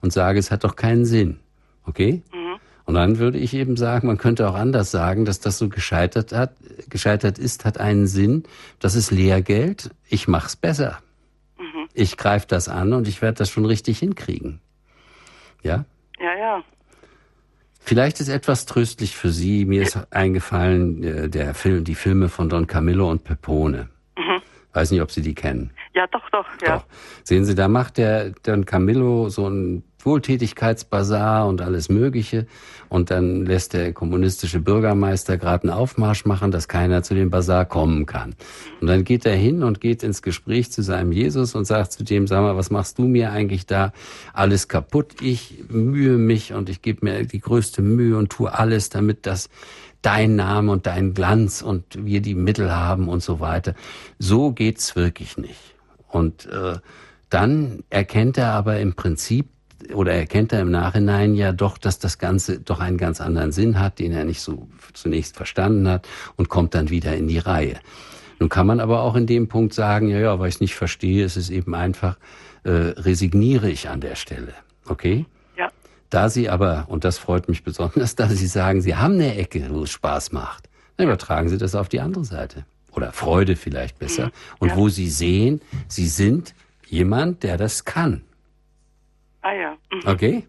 B: und sage, es hat doch keinen Sinn. Okay? Mhm. Und dann würde ich eben sagen, man könnte auch anders sagen, dass das so gescheitert hat, gescheitert ist, hat einen Sinn. Das ist Lehrgeld. Ich mach's besser. Mhm. Ich greife das an und ich werde das schon richtig hinkriegen. Ja?
F: Ja, ja.
B: Vielleicht ist etwas tröstlich für Sie. Mir ist eingefallen äh, der Film, die Filme von Don Camillo und Pepone. Mhm. Weiß nicht, ob Sie die kennen.
F: Ja, doch, doch, ja. Doch.
B: Sehen Sie, da macht der Don Camillo so ein Wohltätigkeitsbazar und alles Mögliche. Und dann lässt der kommunistische Bürgermeister gerade einen Aufmarsch machen, dass keiner zu dem Bazar kommen kann. Und dann geht er hin und geht ins Gespräch zu seinem Jesus und sagt zu dem, sag mal, was machst du mir eigentlich da? Alles kaputt. Ich mühe mich und ich gebe mir die größte Mühe und tue alles, damit das dein Name und dein Glanz und wir die Mittel haben und so weiter. So geht's wirklich nicht. Und äh, dann erkennt er aber im Prinzip oder erkennt er im Nachhinein ja doch, dass das Ganze doch einen ganz anderen Sinn hat, den er nicht so zunächst verstanden hat und kommt dann wieder in die Reihe. Nun kann man aber auch in dem Punkt sagen, ja, ja, weil ich es nicht verstehe, es ist eben einfach, äh, resigniere ich an der Stelle. Okay?
F: Ja.
B: Da Sie aber, und das freut mich besonders, da Sie sagen, Sie haben eine Ecke, wo es Spaß macht, dann übertragen Sie das auf die andere Seite. Oder Freude vielleicht besser. Mhm. Und ja. wo Sie sehen, Sie sind jemand, der das kann.
F: Ah ja. Mhm.
B: Okay?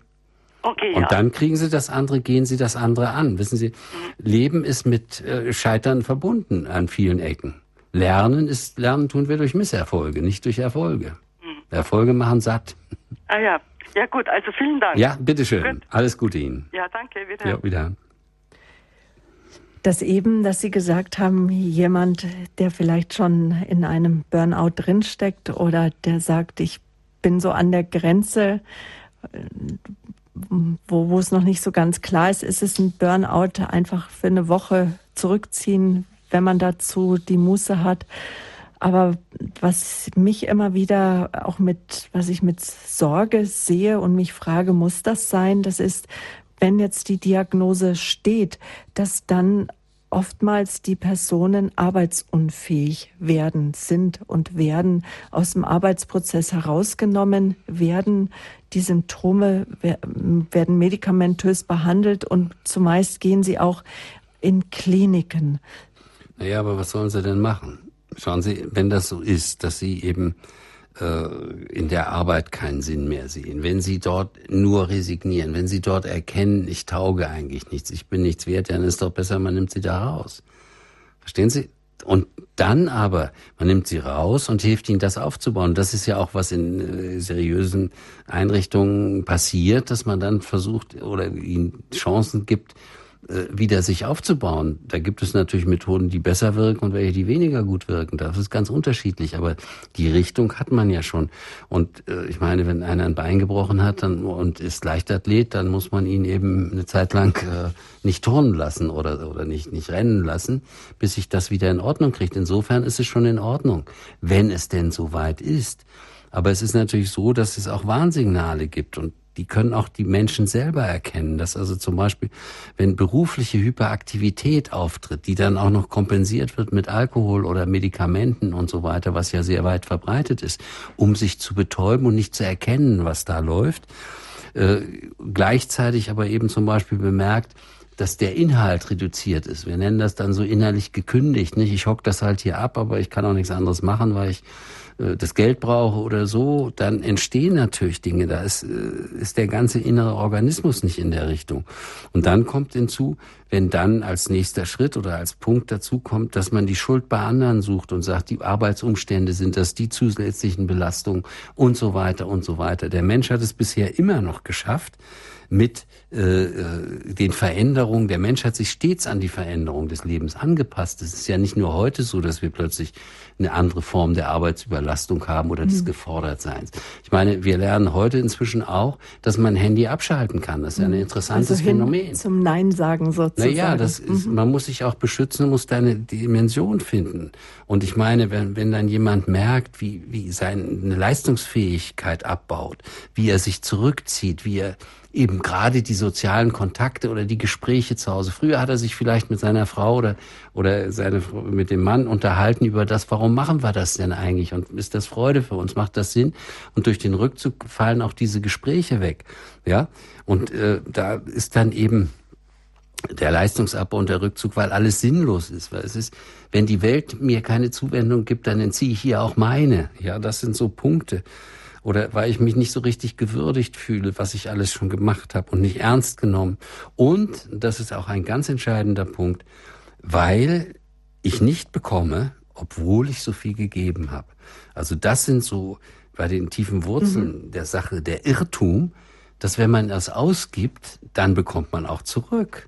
F: Okay,
B: Und
F: ja.
B: dann kriegen Sie das andere, gehen Sie das andere an. Wissen Sie, mhm. Leben ist mit äh, Scheitern verbunden an vielen Ecken. Lernen ist, Lernen tun wir durch Misserfolge, nicht durch Erfolge. Mhm. Erfolge machen satt.
F: Ah ja. Ja gut, also vielen Dank.
B: Ja, bitteschön. Gut. Alles Gute Ihnen.
F: Ja, danke. Wieder.
B: Ja, wieder.
A: Das eben, dass Sie gesagt haben, jemand, der vielleicht schon in einem Burnout drinsteckt oder der sagt, ich bin so an der Grenze, wo, wo es noch nicht so ganz klar ist, ist es ein Burnout einfach für eine Woche zurückziehen, wenn man dazu die Muße hat. Aber was mich immer wieder auch mit, was ich mit Sorge sehe und mich frage, muss das sein? Das ist, wenn jetzt die Diagnose steht, dass dann oftmals die Personen arbeitsunfähig werden, sind und werden aus dem Arbeitsprozess herausgenommen, werden die Symptome werden medikamentös behandelt und zumeist gehen sie auch in Kliniken.
B: Naja, aber was sollen sie denn machen? Schauen Sie, wenn das so ist, dass Sie eben in der Arbeit keinen Sinn mehr sehen, wenn Sie dort nur resignieren, wenn Sie dort erkennen, ich tauge eigentlich nichts, ich bin nichts wert, dann ist doch besser, man nimmt Sie da raus. Verstehen Sie? Und dann aber, man nimmt sie raus und hilft ihnen, das aufzubauen. Das ist ja auch, was in äh, seriösen Einrichtungen passiert, dass man dann versucht oder ihnen Chancen gibt, äh, wieder sich aufzubauen. Da gibt es natürlich Methoden, die besser wirken und welche, die weniger gut wirken. Das ist ganz unterschiedlich. Aber die Richtung hat man ja schon. Und äh, ich meine, wenn einer ein Bein gebrochen hat dann, und ist Leichtathlet, dann muss man ihn eben eine Zeit lang äh, nicht turnen lassen oder, oder nicht, nicht rennen lassen, bis sich das wieder in Ordnung kriegt. Insofern ist es schon in Ordnung, wenn es denn so weit ist. Aber es ist natürlich so, dass es auch Warnsignale gibt und die können auch die Menschen selber erkennen, dass also zum Beispiel, wenn berufliche Hyperaktivität auftritt, die dann auch noch kompensiert wird mit Alkohol oder Medikamenten und so weiter, was ja sehr weit verbreitet ist, um sich zu betäuben und nicht zu erkennen, was da läuft, äh, gleichzeitig aber eben zum Beispiel bemerkt, dass der Inhalt reduziert ist. Wir nennen das dann so innerlich gekündigt. Nicht? Ich hock das halt hier ab, aber ich kann auch nichts anderes machen, weil ich das Geld brauche oder so, dann entstehen natürlich Dinge. Da ist, äh, ist der ganze innere Organismus nicht in der Richtung. Und dann kommt hinzu, wenn dann als nächster Schritt oder als Punkt dazu kommt, dass man die Schuld bei anderen sucht und sagt, die Arbeitsumstände sind das, die zusätzlichen Belastungen und so weiter und so weiter. Der Mensch hat es bisher immer noch geschafft, mit äh, äh, den Veränderungen. Der Mensch hat sich stets an die Veränderung des Lebens angepasst. Es ist ja nicht nur heute so, dass wir plötzlich eine andere Form der Arbeitsüberlastung haben oder des mhm. Gefordertseins. Ich meine, wir lernen heute inzwischen auch, dass man Handy abschalten kann. Das ist ja ein mhm. interessantes
A: also
B: Phänomen.
A: Zum Nein sagen sozusagen.
B: Naja, das ist, mhm. man muss sich auch beschützen, muss deine Dimension finden. Und ich meine, wenn, wenn dann jemand merkt, wie, wie seine Leistungsfähigkeit abbaut, wie er sich zurückzieht, wie er eben gerade die sozialen Kontakte oder die Gespräche zu Hause. Früher hat er sich vielleicht mit seiner Frau oder, oder seine, mit dem Mann unterhalten über das, warum machen wir das denn eigentlich? Und ist das Freude für uns? Macht das Sinn? Und durch den Rückzug fallen auch diese Gespräche weg. Ja, und äh, da ist dann eben der Leistungsabbau und der Rückzug, weil alles sinnlos ist. Weil es ist, wenn die Welt mir keine Zuwendung gibt, dann entziehe ich hier auch meine. Ja, das sind so Punkte oder weil ich mich nicht so richtig gewürdigt fühle, was ich alles schon gemacht habe und nicht ernst genommen. Und, das ist auch ein ganz entscheidender Punkt, weil ich nicht bekomme, obwohl ich so viel gegeben habe. Also das sind so bei den tiefen Wurzeln mhm. der Sache der Irrtum, dass wenn man das ausgibt, dann bekommt man auch zurück.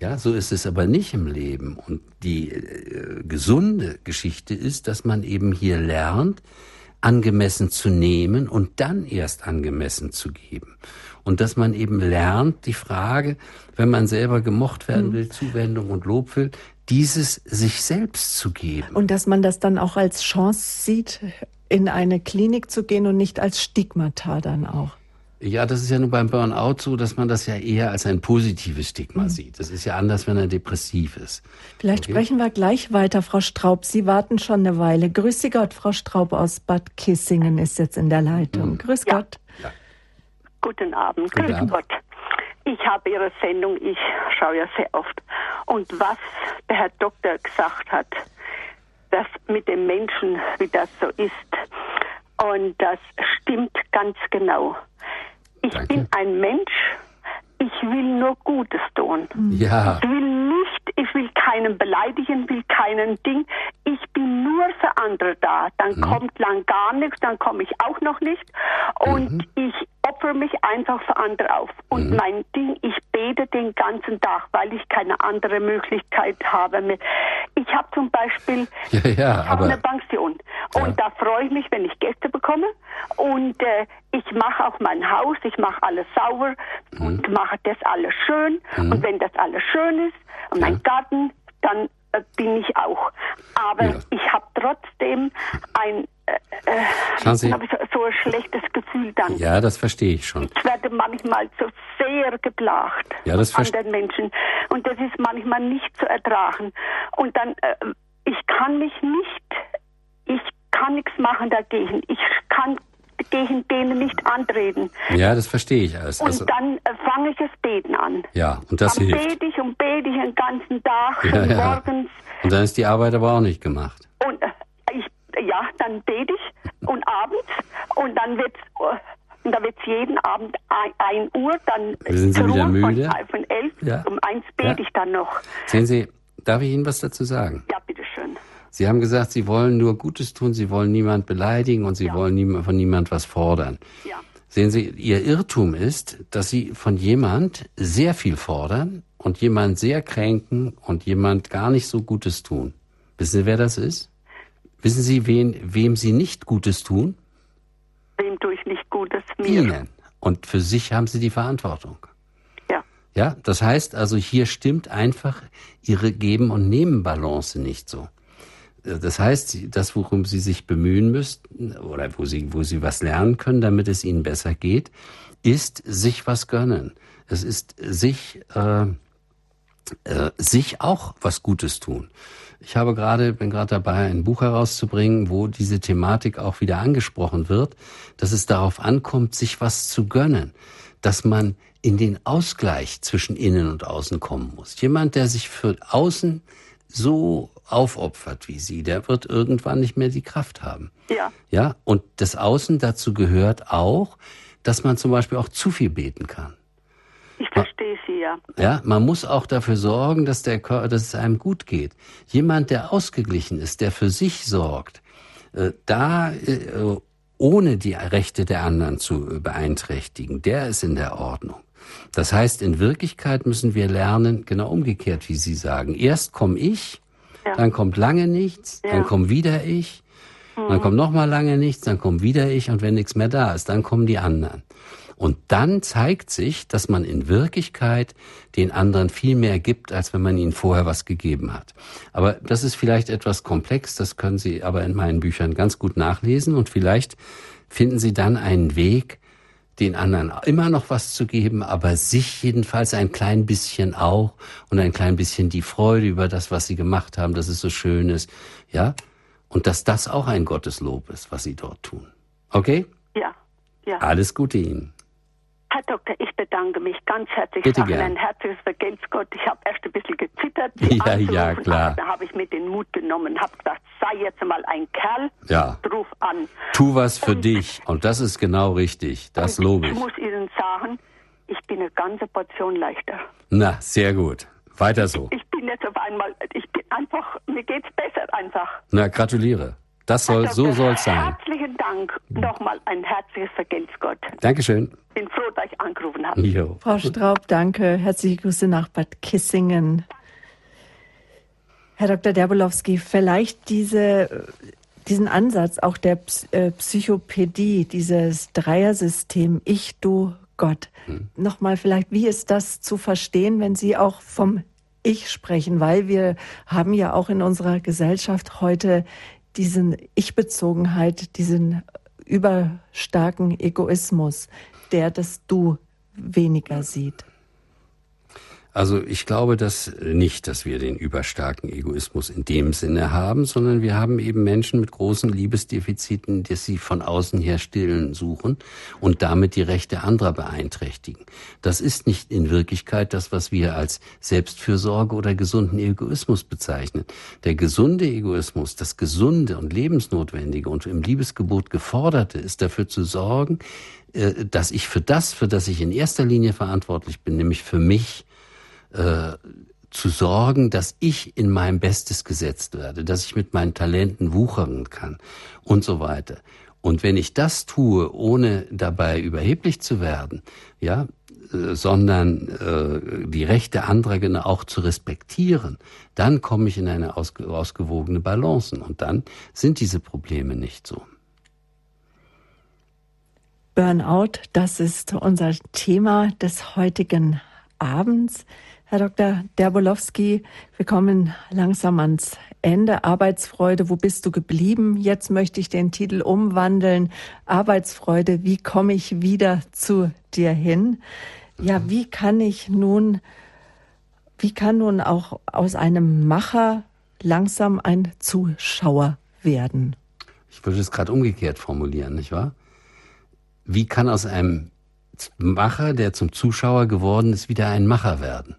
B: Ja, so ist es aber nicht im Leben. Und die äh, gesunde Geschichte ist, dass man eben hier lernt, angemessen zu nehmen und dann erst angemessen zu geben. Und dass man eben lernt, die Frage, wenn man selber gemocht werden hm. will, Zuwendung und Lob will, dieses sich selbst zu geben.
A: Und dass man das dann auch als Chance sieht, in eine Klinik zu gehen und nicht als Stigmata dann auch.
B: Ja, das ist ja nur beim Burnout so, dass man das ja eher als ein positives Stigma mhm. sieht. Das ist ja anders, wenn er depressiv ist.
A: Vielleicht okay? sprechen wir gleich weiter, Frau Straub. Sie warten schon eine Weile. Grüß Sie Gott, Frau Straub aus Bad Kissingen ist jetzt in der Leitung. Mhm. Grüß ja. Gott. Ja.
G: Guten Abend. Guten Grüß Abend. Gott. Ich habe Ihre Sendung, ich schaue ja sehr oft. Und was der Herr Doktor gesagt hat, dass mit dem Menschen, wie das so ist, und das stimmt ganz genau. Ich Danke. bin ein Mensch, ich will nur Gutes tun.
B: Ja.
G: Ich will nicht, ich will keinen beleidigen, will keinen Ding. Ich bin nur für andere da. Dann mhm. kommt lang gar nichts, dann komme ich auch noch nicht. Und mhm. ich opfere mich einfach für andere auf. Und mhm. mein Ding, ich bete den ganzen Tag, weil ich keine andere Möglichkeit habe. Ich habe zum Beispiel
B: ja, ja,
G: ich eine Pension. Ja. Und da freue ich mich, wenn ich Gäste bekomme. Und äh, ich mache auch mein Haus, ich mache alles sauber mhm. und mache das alles schön. Mhm. Und wenn das alles schön ist und mein Garten
C: dann äh, bin ich auch. Aber ja. ich habe trotzdem ein äh
B: Sie,
C: so ein schlechtes Gefühl dann.
B: Ja, das verstehe ich schon.
C: Ich werde manchmal so sehr geplagt
B: ja, das
C: von anderen Menschen. Und das ist manchmal nicht zu ertragen. Und dann, äh, ich kann mich nicht, ich kann nichts machen dagegen. Ich kann gegen denen nicht antreten.
B: Ja, das verstehe ich alles.
C: Und also, dann äh, fange ich das Beten an.
B: Ja, und das dann hilft.
C: bete ich und bete ich den ganzen Tag ja, und ja. morgens.
B: Und dann ist die Arbeit aber auch nicht gemacht.
C: Und äh, ich, ja, dann bete ich und abends und dann wird äh, und da wird es jeden Abend ein, ein Uhr, dann
B: sind Sie wieder müde?
C: Von, von elf ja. um eins bete ja. ich dann noch.
B: Sehen Sie, darf ich Ihnen was dazu sagen?
C: Ja, bitteschön.
B: Sie haben gesagt, Sie wollen nur Gutes tun, Sie wollen niemand beleidigen und Sie ja. wollen nie, von niemand was fordern.
C: Ja.
B: Sehen Sie, Ihr Irrtum ist, dass Sie von jemand sehr viel fordern und jemand sehr kränken und jemand gar nicht so Gutes tun. Wissen Sie, wer das ist? Wissen Sie, wen, wem Sie nicht Gutes tun?
C: Wem tue ich nicht Gutes?
B: Mir. Ihnen. Und für sich haben Sie die Verantwortung.
C: Ja.
B: Ja, das heißt also, hier stimmt einfach Ihre Geben- und Nehmen-Balance nicht so. Das heißt, das, worum Sie sich bemühen müssten oder wo Sie, wo Sie was lernen können, damit es Ihnen besser geht, ist sich was gönnen. Es ist sich, äh, äh, sich auch was Gutes tun. Ich habe gerade, bin gerade dabei, ein Buch herauszubringen, wo diese Thematik auch wieder angesprochen wird, dass es darauf ankommt, sich was zu gönnen, dass man in den Ausgleich zwischen innen und außen kommen muss. Jemand, der sich für außen so aufopfert wie sie, der wird irgendwann nicht mehr die Kraft haben.
C: Ja.
B: Ja, und das Außen dazu gehört auch, dass man zum Beispiel auch zu viel beten kann.
C: Ja.
B: Ja, man muss auch dafür sorgen, dass, der, dass es einem gut geht. Jemand, der ausgeglichen ist, der für sich sorgt, äh, da äh, ohne die Rechte der anderen zu beeinträchtigen, der ist in der Ordnung. Das heißt, in Wirklichkeit müssen wir lernen, genau umgekehrt, wie Sie sagen. Erst komme ich, ja. dann kommt lange nichts, ja. dann kommt wieder ich, mhm. dann kommt noch mal lange nichts, dann kommt wieder ich und wenn nichts mehr da ist, dann kommen die anderen. Und dann zeigt sich, dass man in Wirklichkeit den anderen viel mehr gibt, als wenn man ihnen vorher was gegeben hat. Aber das ist vielleicht etwas komplex, das können Sie aber in meinen Büchern ganz gut nachlesen und vielleicht finden Sie dann einen Weg, den anderen immer noch was zu geben, aber sich jedenfalls ein klein bisschen auch und ein klein bisschen die Freude über das, was sie gemacht haben, dass es so schön ist, ja? Und dass das auch ein Gotteslob ist, was sie dort tun. Okay?
C: Ja, ja.
B: Alles Gute Ihnen.
C: Herr Doktor, ich bedanke mich ganz herzlich.
B: Bitte
C: gerne.
B: ein
C: herzliches Vergelt's Gott. Ich habe erst ein bisschen gezittert.
B: Ja, ja, klar.
C: Da habe ich mir den Mut genommen, habe gesagt, sei jetzt mal ein Kerl,
B: ja.
C: ruf an.
B: Tu was für und, dich. Und das ist genau richtig. Das lobe ich.
C: Ich muss Ihnen sagen, ich bin eine ganze Portion leichter.
B: Na, sehr gut. Weiter so.
C: Ich, ich bin jetzt auf einmal, ich bin einfach, mir geht's besser einfach.
B: Na, gratuliere. Das soll, so soll es sein.
C: Herzlichen Dank. Nochmal ein herzliches Vergelt's Gott.
B: Dankeschön.
C: Ich bin froh, dass ich angerufen habe.
B: Jo.
A: Frau Straub, danke. Herzliche Grüße nach Bad Kissingen. Herr Dr. Derbolowski, vielleicht diese, diesen Ansatz auch der äh, Psychopädie, dieses Dreiersystem Ich, Du, Gott. Hm. Nochmal vielleicht, wie ist das zu verstehen, wenn Sie auch vom Ich sprechen? Weil wir haben ja auch in unserer Gesellschaft heute diesen Ich-Bezogenheit, diesen überstarken Egoismus, der das Du weniger sieht.
B: Also ich glaube das nicht, dass wir den überstarken Egoismus in dem Sinne haben, sondern wir haben eben Menschen mit großen Liebesdefiziten, die sie von außen her stillen suchen und damit die Rechte anderer beeinträchtigen. Das ist nicht in Wirklichkeit das, was wir als Selbstfürsorge oder gesunden Egoismus bezeichnen. Der gesunde Egoismus, das gesunde und lebensnotwendige und im Liebesgebot geforderte, ist dafür zu sorgen, äh, dass ich für das, für das ich in erster Linie verantwortlich bin, nämlich für mich, äh, zu sorgen, dass ich in mein Bestes gesetzt werde, dass ich mit meinen Talenten wuchern kann und so weiter. Und wenn ich das tue, ohne dabei überheblich zu werden, ja, äh, sondern äh, die Rechte anderer auch zu respektieren, dann komme ich in eine ausge ausgewogene Balance und dann sind diese Probleme nicht so.
A: Burnout, das ist unser Thema des heutigen Abends. Herr Dr. Derbolowski, wir kommen langsam ans Ende. Arbeitsfreude, wo bist du geblieben? Jetzt möchte ich den Titel umwandeln. Arbeitsfreude, wie komme ich wieder zu dir hin? Ja, wie kann ich nun, wie kann nun auch aus einem Macher langsam ein Zuschauer werden?
B: Ich würde es gerade umgekehrt formulieren, nicht wahr? Wie kann aus einem Macher, der zum Zuschauer geworden ist, wieder ein Macher werden?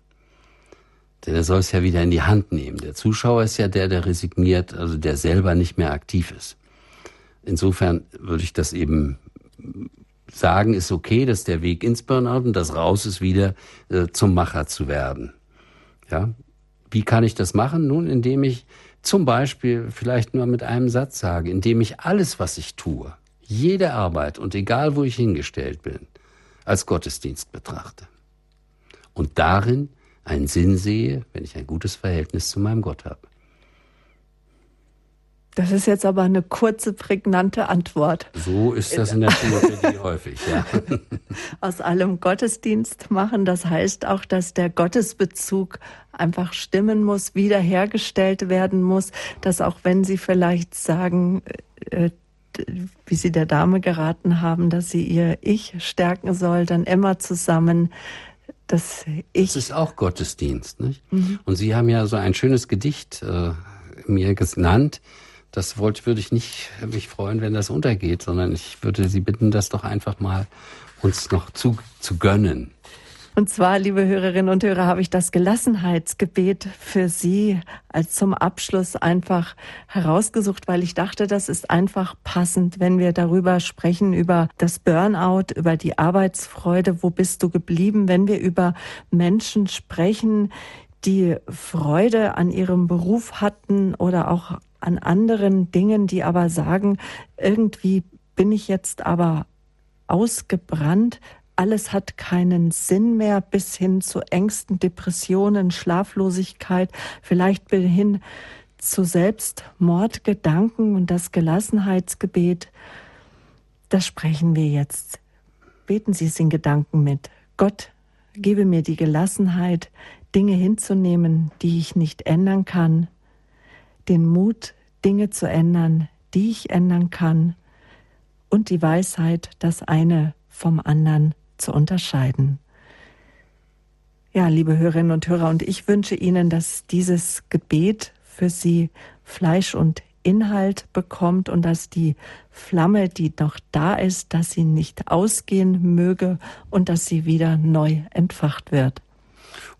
B: Denn er soll es ja wieder in die Hand nehmen. Der Zuschauer ist ja der, der resigniert, also der selber nicht mehr aktiv ist. Insofern würde ich das eben sagen, ist okay, dass der Weg ins Burnout und das raus ist, wieder äh, zum Macher zu werden. Ja, wie kann ich das machen? Nun, indem ich zum Beispiel vielleicht nur mit einem Satz sage, indem ich alles, was ich tue, jede Arbeit und egal wo ich hingestellt bin, als Gottesdienst betrachte. Und darin einen Sinn sehe, wenn ich ein gutes Verhältnis zu meinem Gott habe.
A: Das ist jetzt aber eine kurze, prägnante Antwort.
B: So ist das in der Theologie häufig, ja.
A: Aus allem Gottesdienst machen, das heißt auch, dass der Gottesbezug einfach stimmen muss, wiederhergestellt werden muss, dass auch wenn Sie vielleicht sagen, äh, wie Sie der Dame geraten haben, dass sie ihr Ich stärken soll, dann immer zusammen das Ich.
B: Das ist auch Gottesdienst, nicht? Mhm. Und Sie haben ja so ein schönes Gedicht äh, mir genannt. Das wollte, würde ich nicht mich freuen, wenn das untergeht, sondern ich würde Sie bitten, das doch einfach mal uns noch zu, zu gönnen.
A: Und zwar, liebe Hörerinnen und Hörer, habe ich das Gelassenheitsgebet für Sie als zum Abschluss einfach herausgesucht, weil ich dachte, das ist einfach passend, wenn wir darüber sprechen, über das Burnout, über die Arbeitsfreude, wo bist du geblieben, wenn wir über Menschen sprechen, die Freude an ihrem Beruf hatten oder auch an anderen Dingen, die aber sagen, irgendwie bin ich jetzt aber ausgebrannt, alles hat keinen Sinn mehr, bis hin zu Ängsten, Depressionen, Schlaflosigkeit, vielleicht bis hin zu Selbstmordgedanken und das Gelassenheitsgebet. Das sprechen wir jetzt. Beten Sie es in Gedanken mit. Gott, gebe mir die Gelassenheit, Dinge hinzunehmen, die ich nicht ändern kann, den Mut, Dinge zu ändern, die ich ändern kann, und die Weisheit, das eine vom anderen zu unterscheiden. Ja, liebe Hörerinnen und Hörer, und ich wünsche Ihnen, dass dieses Gebet für Sie Fleisch und Inhalt bekommt und dass die Flamme, die noch da ist, dass sie nicht ausgehen möge und dass sie wieder neu entfacht wird.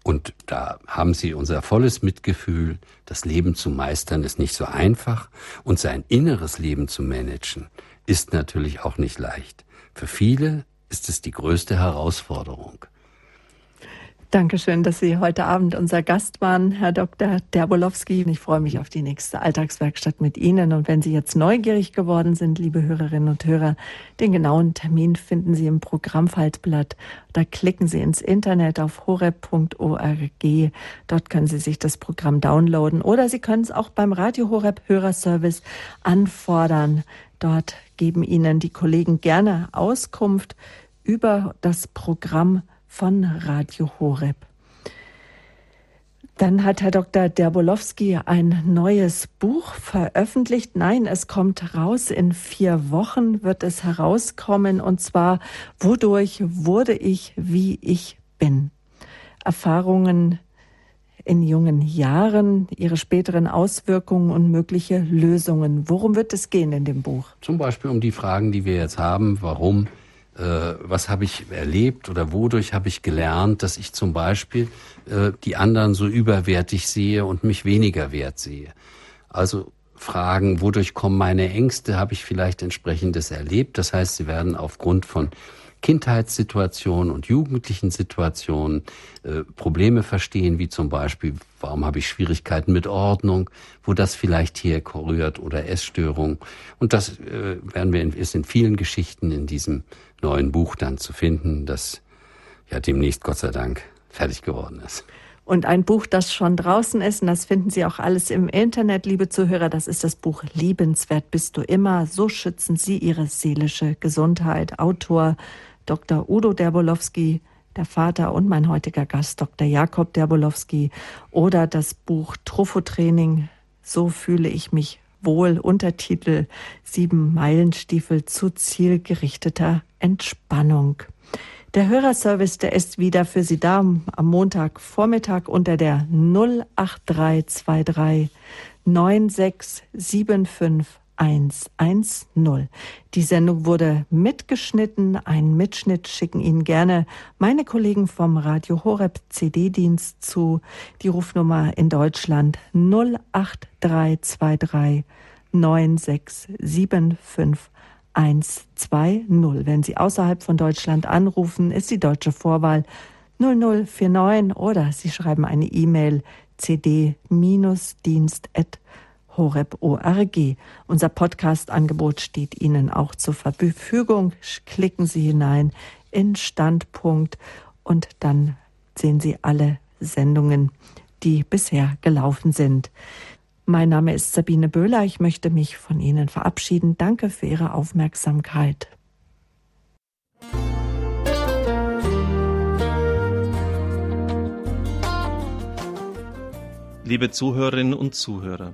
B: Und da haben Sie unser volles Mitgefühl. Das Leben zu meistern ist nicht so einfach und sein inneres Leben zu managen ist natürlich auch nicht leicht. Für viele ist es die größte Herausforderung.
A: Dankeschön, dass Sie heute Abend unser Gast waren, Herr Dr. Derbolowski. Ich freue mich auf die nächste Alltagswerkstatt mit Ihnen. Und wenn Sie jetzt neugierig geworden sind, liebe Hörerinnen und Hörer, den genauen Termin finden Sie im Programmfaltblatt. Da klicken Sie ins Internet auf horeb.org. Dort können Sie sich das Programm downloaden oder Sie können es auch beim Radio Horeb Hörerservice anfordern. Dort geben Ihnen die Kollegen gerne Auskunft über das Programm von Radio Horeb. Dann hat Herr Dr. Derbolowski ein neues Buch veröffentlicht. Nein, es kommt raus. In vier Wochen wird es herauskommen. Und zwar, wodurch wurde ich, wie ich bin? Erfahrungen in jungen Jahren, ihre späteren Auswirkungen und mögliche Lösungen. Worum wird es gehen in dem Buch?
B: Zum Beispiel um die Fragen, die wir jetzt haben. Warum? Äh, was habe ich erlebt oder wodurch habe ich gelernt, dass ich zum Beispiel äh, die anderen so überwertig sehe und mich weniger wert sehe? Also Fragen, wodurch kommen meine Ängste? Habe ich vielleicht entsprechendes erlebt? Das heißt, sie werden aufgrund von Kindheitssituationen und jugendlichen Situationen äh, Probleme verstehen, wie zum Beispiel, warum habe ich Schwierigkeiten mit Ordnung, wo das vielleicht herrührt oder Essstörung. Und das äh, werden wir in, ist in vielen Geschichten in diesem neuen Buch dann zu finden, das ja demnächst Gott sei Dank fertig geworden ist.
A: Und ein Buch, das schon draußen ist, und das finden Sie auch alles im Internet, liebe Zuhörer, das ist das Buch Liebenswert bist du immer. So schützen Sie Ihre seelische Gesundheit. Autor Dr. Udo Derbolowski der Vater und mein heutiger Gast Dr. Jakob Derbolowski oder das Buch Trophotraining So fühle ich mich wohl Untertitel Sieben Meilenstiefel zu zielgerichteter Entspannung. Der Hörerservice, der ist wieder für Sie da am Montagvormittag unter der 08323 9675 110. Die Sendung wurde mitgeschnitten. Einen Mitschnitt schicken Ihnen gerne meine Kollegen vom Radio Horeb CD-Dienst zu. Die Rufnummer in Deutschland 08323 9675 120. Wenn Sie außerhalb von Deutschland anrufen, ist die deutsche Vorwahl 0049 oder Sie schreiben eine E-Mail cd-dienst@ horeb.org. Unser Podcast-Angebot steht Ihnen auch zur Verfügung. Klicken Sie hinein in Standpunkt und dann sehen Sie alle Sendungen, die bisher gelaufen sind. Mein Name ist Sabine Böhler. Ich möchte mich von Ihnen verabschieden. Danke für Ihre Aufmerksamkeit.
H: Liebe Zuhörerinnen und Zuhörer,